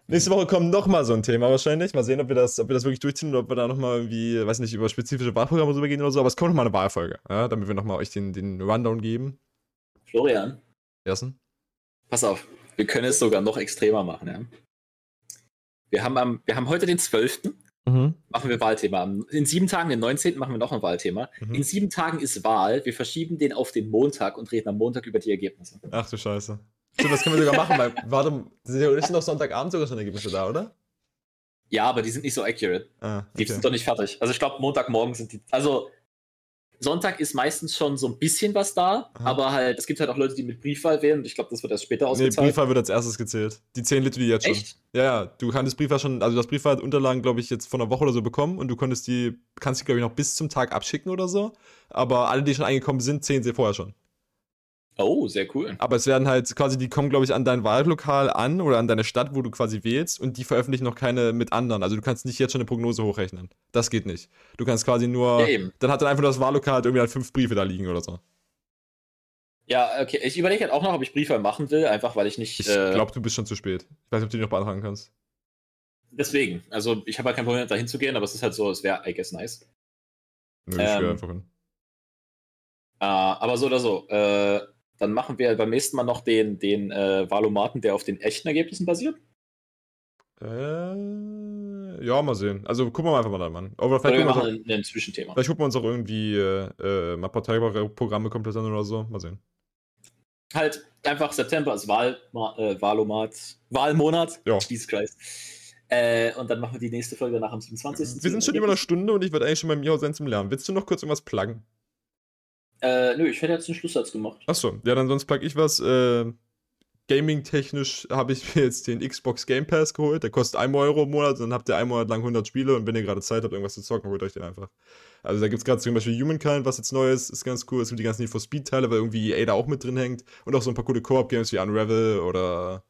Nächste Woche kommt nochmal so ein Thema wahrscheinlich. Mal sehen, ob wir das, ob wir das wirklich durchziehen oder ob wir da nochmal irgendwie, weiß nicht, über spezifische Wahlprogramme drüber gehen oder so. Aber es kommt nochmal eine Wahlfolge, ja, damit wir nochmal euch den, den Rundown geben. Florian, Ersten. pass auf. Wir können es sogar noch extremer machen, ja. Wir haben, am, wir haben heute den 12. Mhm. Machen wir Wahlthema. In sieben Tagen, den 19. machen wir noch ein Wahlthema. Mhm. In sieben Tagen ist Wahl. Wir verschieben den auf den Montag und reden am Montag über die Ergebnisse. Ach du Scheiße. Stimmt, das können wir sogar machen, weil, warte, sind ja sind doch Sonntagabend sogar schon Ergebnisse da, oder? Ja, aber die sind nicht so accurate. Ah, Die okay. sind doch nicht fertig. Also ich glaube, Montagmorgen sind die. Also Sonntag ist meistens schon so ein bisschen was da, Aha. aber halt, es gibt halt auch Leute, die mit Briefwahl wählen und ich glaube, das wird erst später Nee, ausgezahlt. Briefwahl wird als erstes gezählt. Die 10 Liter, die jetzt schon. Echt? Ja, ja, du kannst Briefwahl schon, also das Briefwahlunterlagen, glaube ich, jetzt vor einer Woche oder so bekommen und du konntest die, kannst die, glaube ich, noch bis zum Tag abschicken oder so. Aber alle, die schon eingekommen sind, zählen sie vorher schon. Oh, sehr cool. Aber es werden halt quasi, die kommen, glaube ich, an dein Wahllokal an oder an deine Stadt, wo du quasi wählst und die veröffentlichen noch keine mit anderen. Also du kannst nicht jetzt schon eine Prognose hochrechnen. Das geht nicht. Du kannst quasi nur, Ja, eben. dann hat dann einfach das Wahllokal halt irgendwie halt fünf Briefe da liegen oder so. Ja, okay. Ich überlege halt auch noch, ob ich Briefwahl machen will, einfach weil ich nicht. Ich äh, glaube, du bist schon zu spät. Ich weiß nicht, ob du die noch beantragen kannst. Deswegen. Also ich habe halt kein Problem, da hinzugehen, aber es ist halt so, es wäre, I guess, nice. Nö, ich Ähm, einfach hin. Äh, aber so oder so. Äh, dann machen wir beim nächsten Mal noch den, den äh, Valomaten, der auf den echten Ergebnissen basiert. Äh, ja, mal sehen. Also gucken wir einfach mal dann an. Oder vielleicht wir gucken, wir machen ein, ein Zwischenthema. auch, vielleicht gucken wir uns auch irgendwie äh, äh, mal Parteiprogramme komplett an oder so. Mal sehen. Halt, einfach September ist Wahl, äh, Wahlomat, Wahlmonat. Ja. Jesus Christ. Äh, und dann machen wir die nächste Folge nach am 27. Wir sind schon über eine Stunde und ich werde eigentlich schon bei mir sein zum Lernen. Willst du noch kurz irgendwas pluggen? Äh, nö, ich hätte jetzt einen Schlusssatz gemacht. Achso, ja, dann sonst plug ich was. Äh, Gaming-technisch habe ich mir jetzt den Xbox Game Pass geholt. Der kostet 1 Euro im Monat, dann habt ihr einen Monat lang 100 Spiele und wenn ihr gerade Zeit habt, irgendwas zu zocken, holt euch den einfach. Also da gibt es gerade zum Beispiel Humankind, was jetzt neu ist, ist ganz cool. Es gibt die ganzen Need for Speed-Teile, weil irgendwie EA da auch mit drin hängt. Und auch so ein paar coole Koop-Games wie Unravel oder.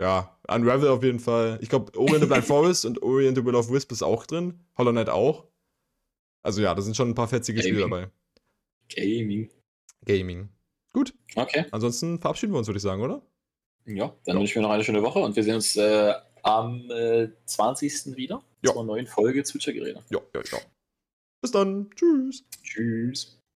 Ja, Unravel auf jeden Fall. Ich glaube, Orient the Blind Forest und Orient the Will of Wisp ist auch drin. Hollow Knight auch. Also ja, da sind schon ein paar fetzige Spiele Gaming. dabei. Gaming. Gaming. Gut. Okay. Ansonsten verabschieden wir uns, würde ich sagen, oder? Ja, dann Ja. wünsche ich mir noch eine schöne Woche und wir sehen uns äh, am äh, 20. wieder Ja. zu einer neuen Folge Zwitschergeräte. Ja, ja, ja. Bis dann. Tschüss. Tschüss.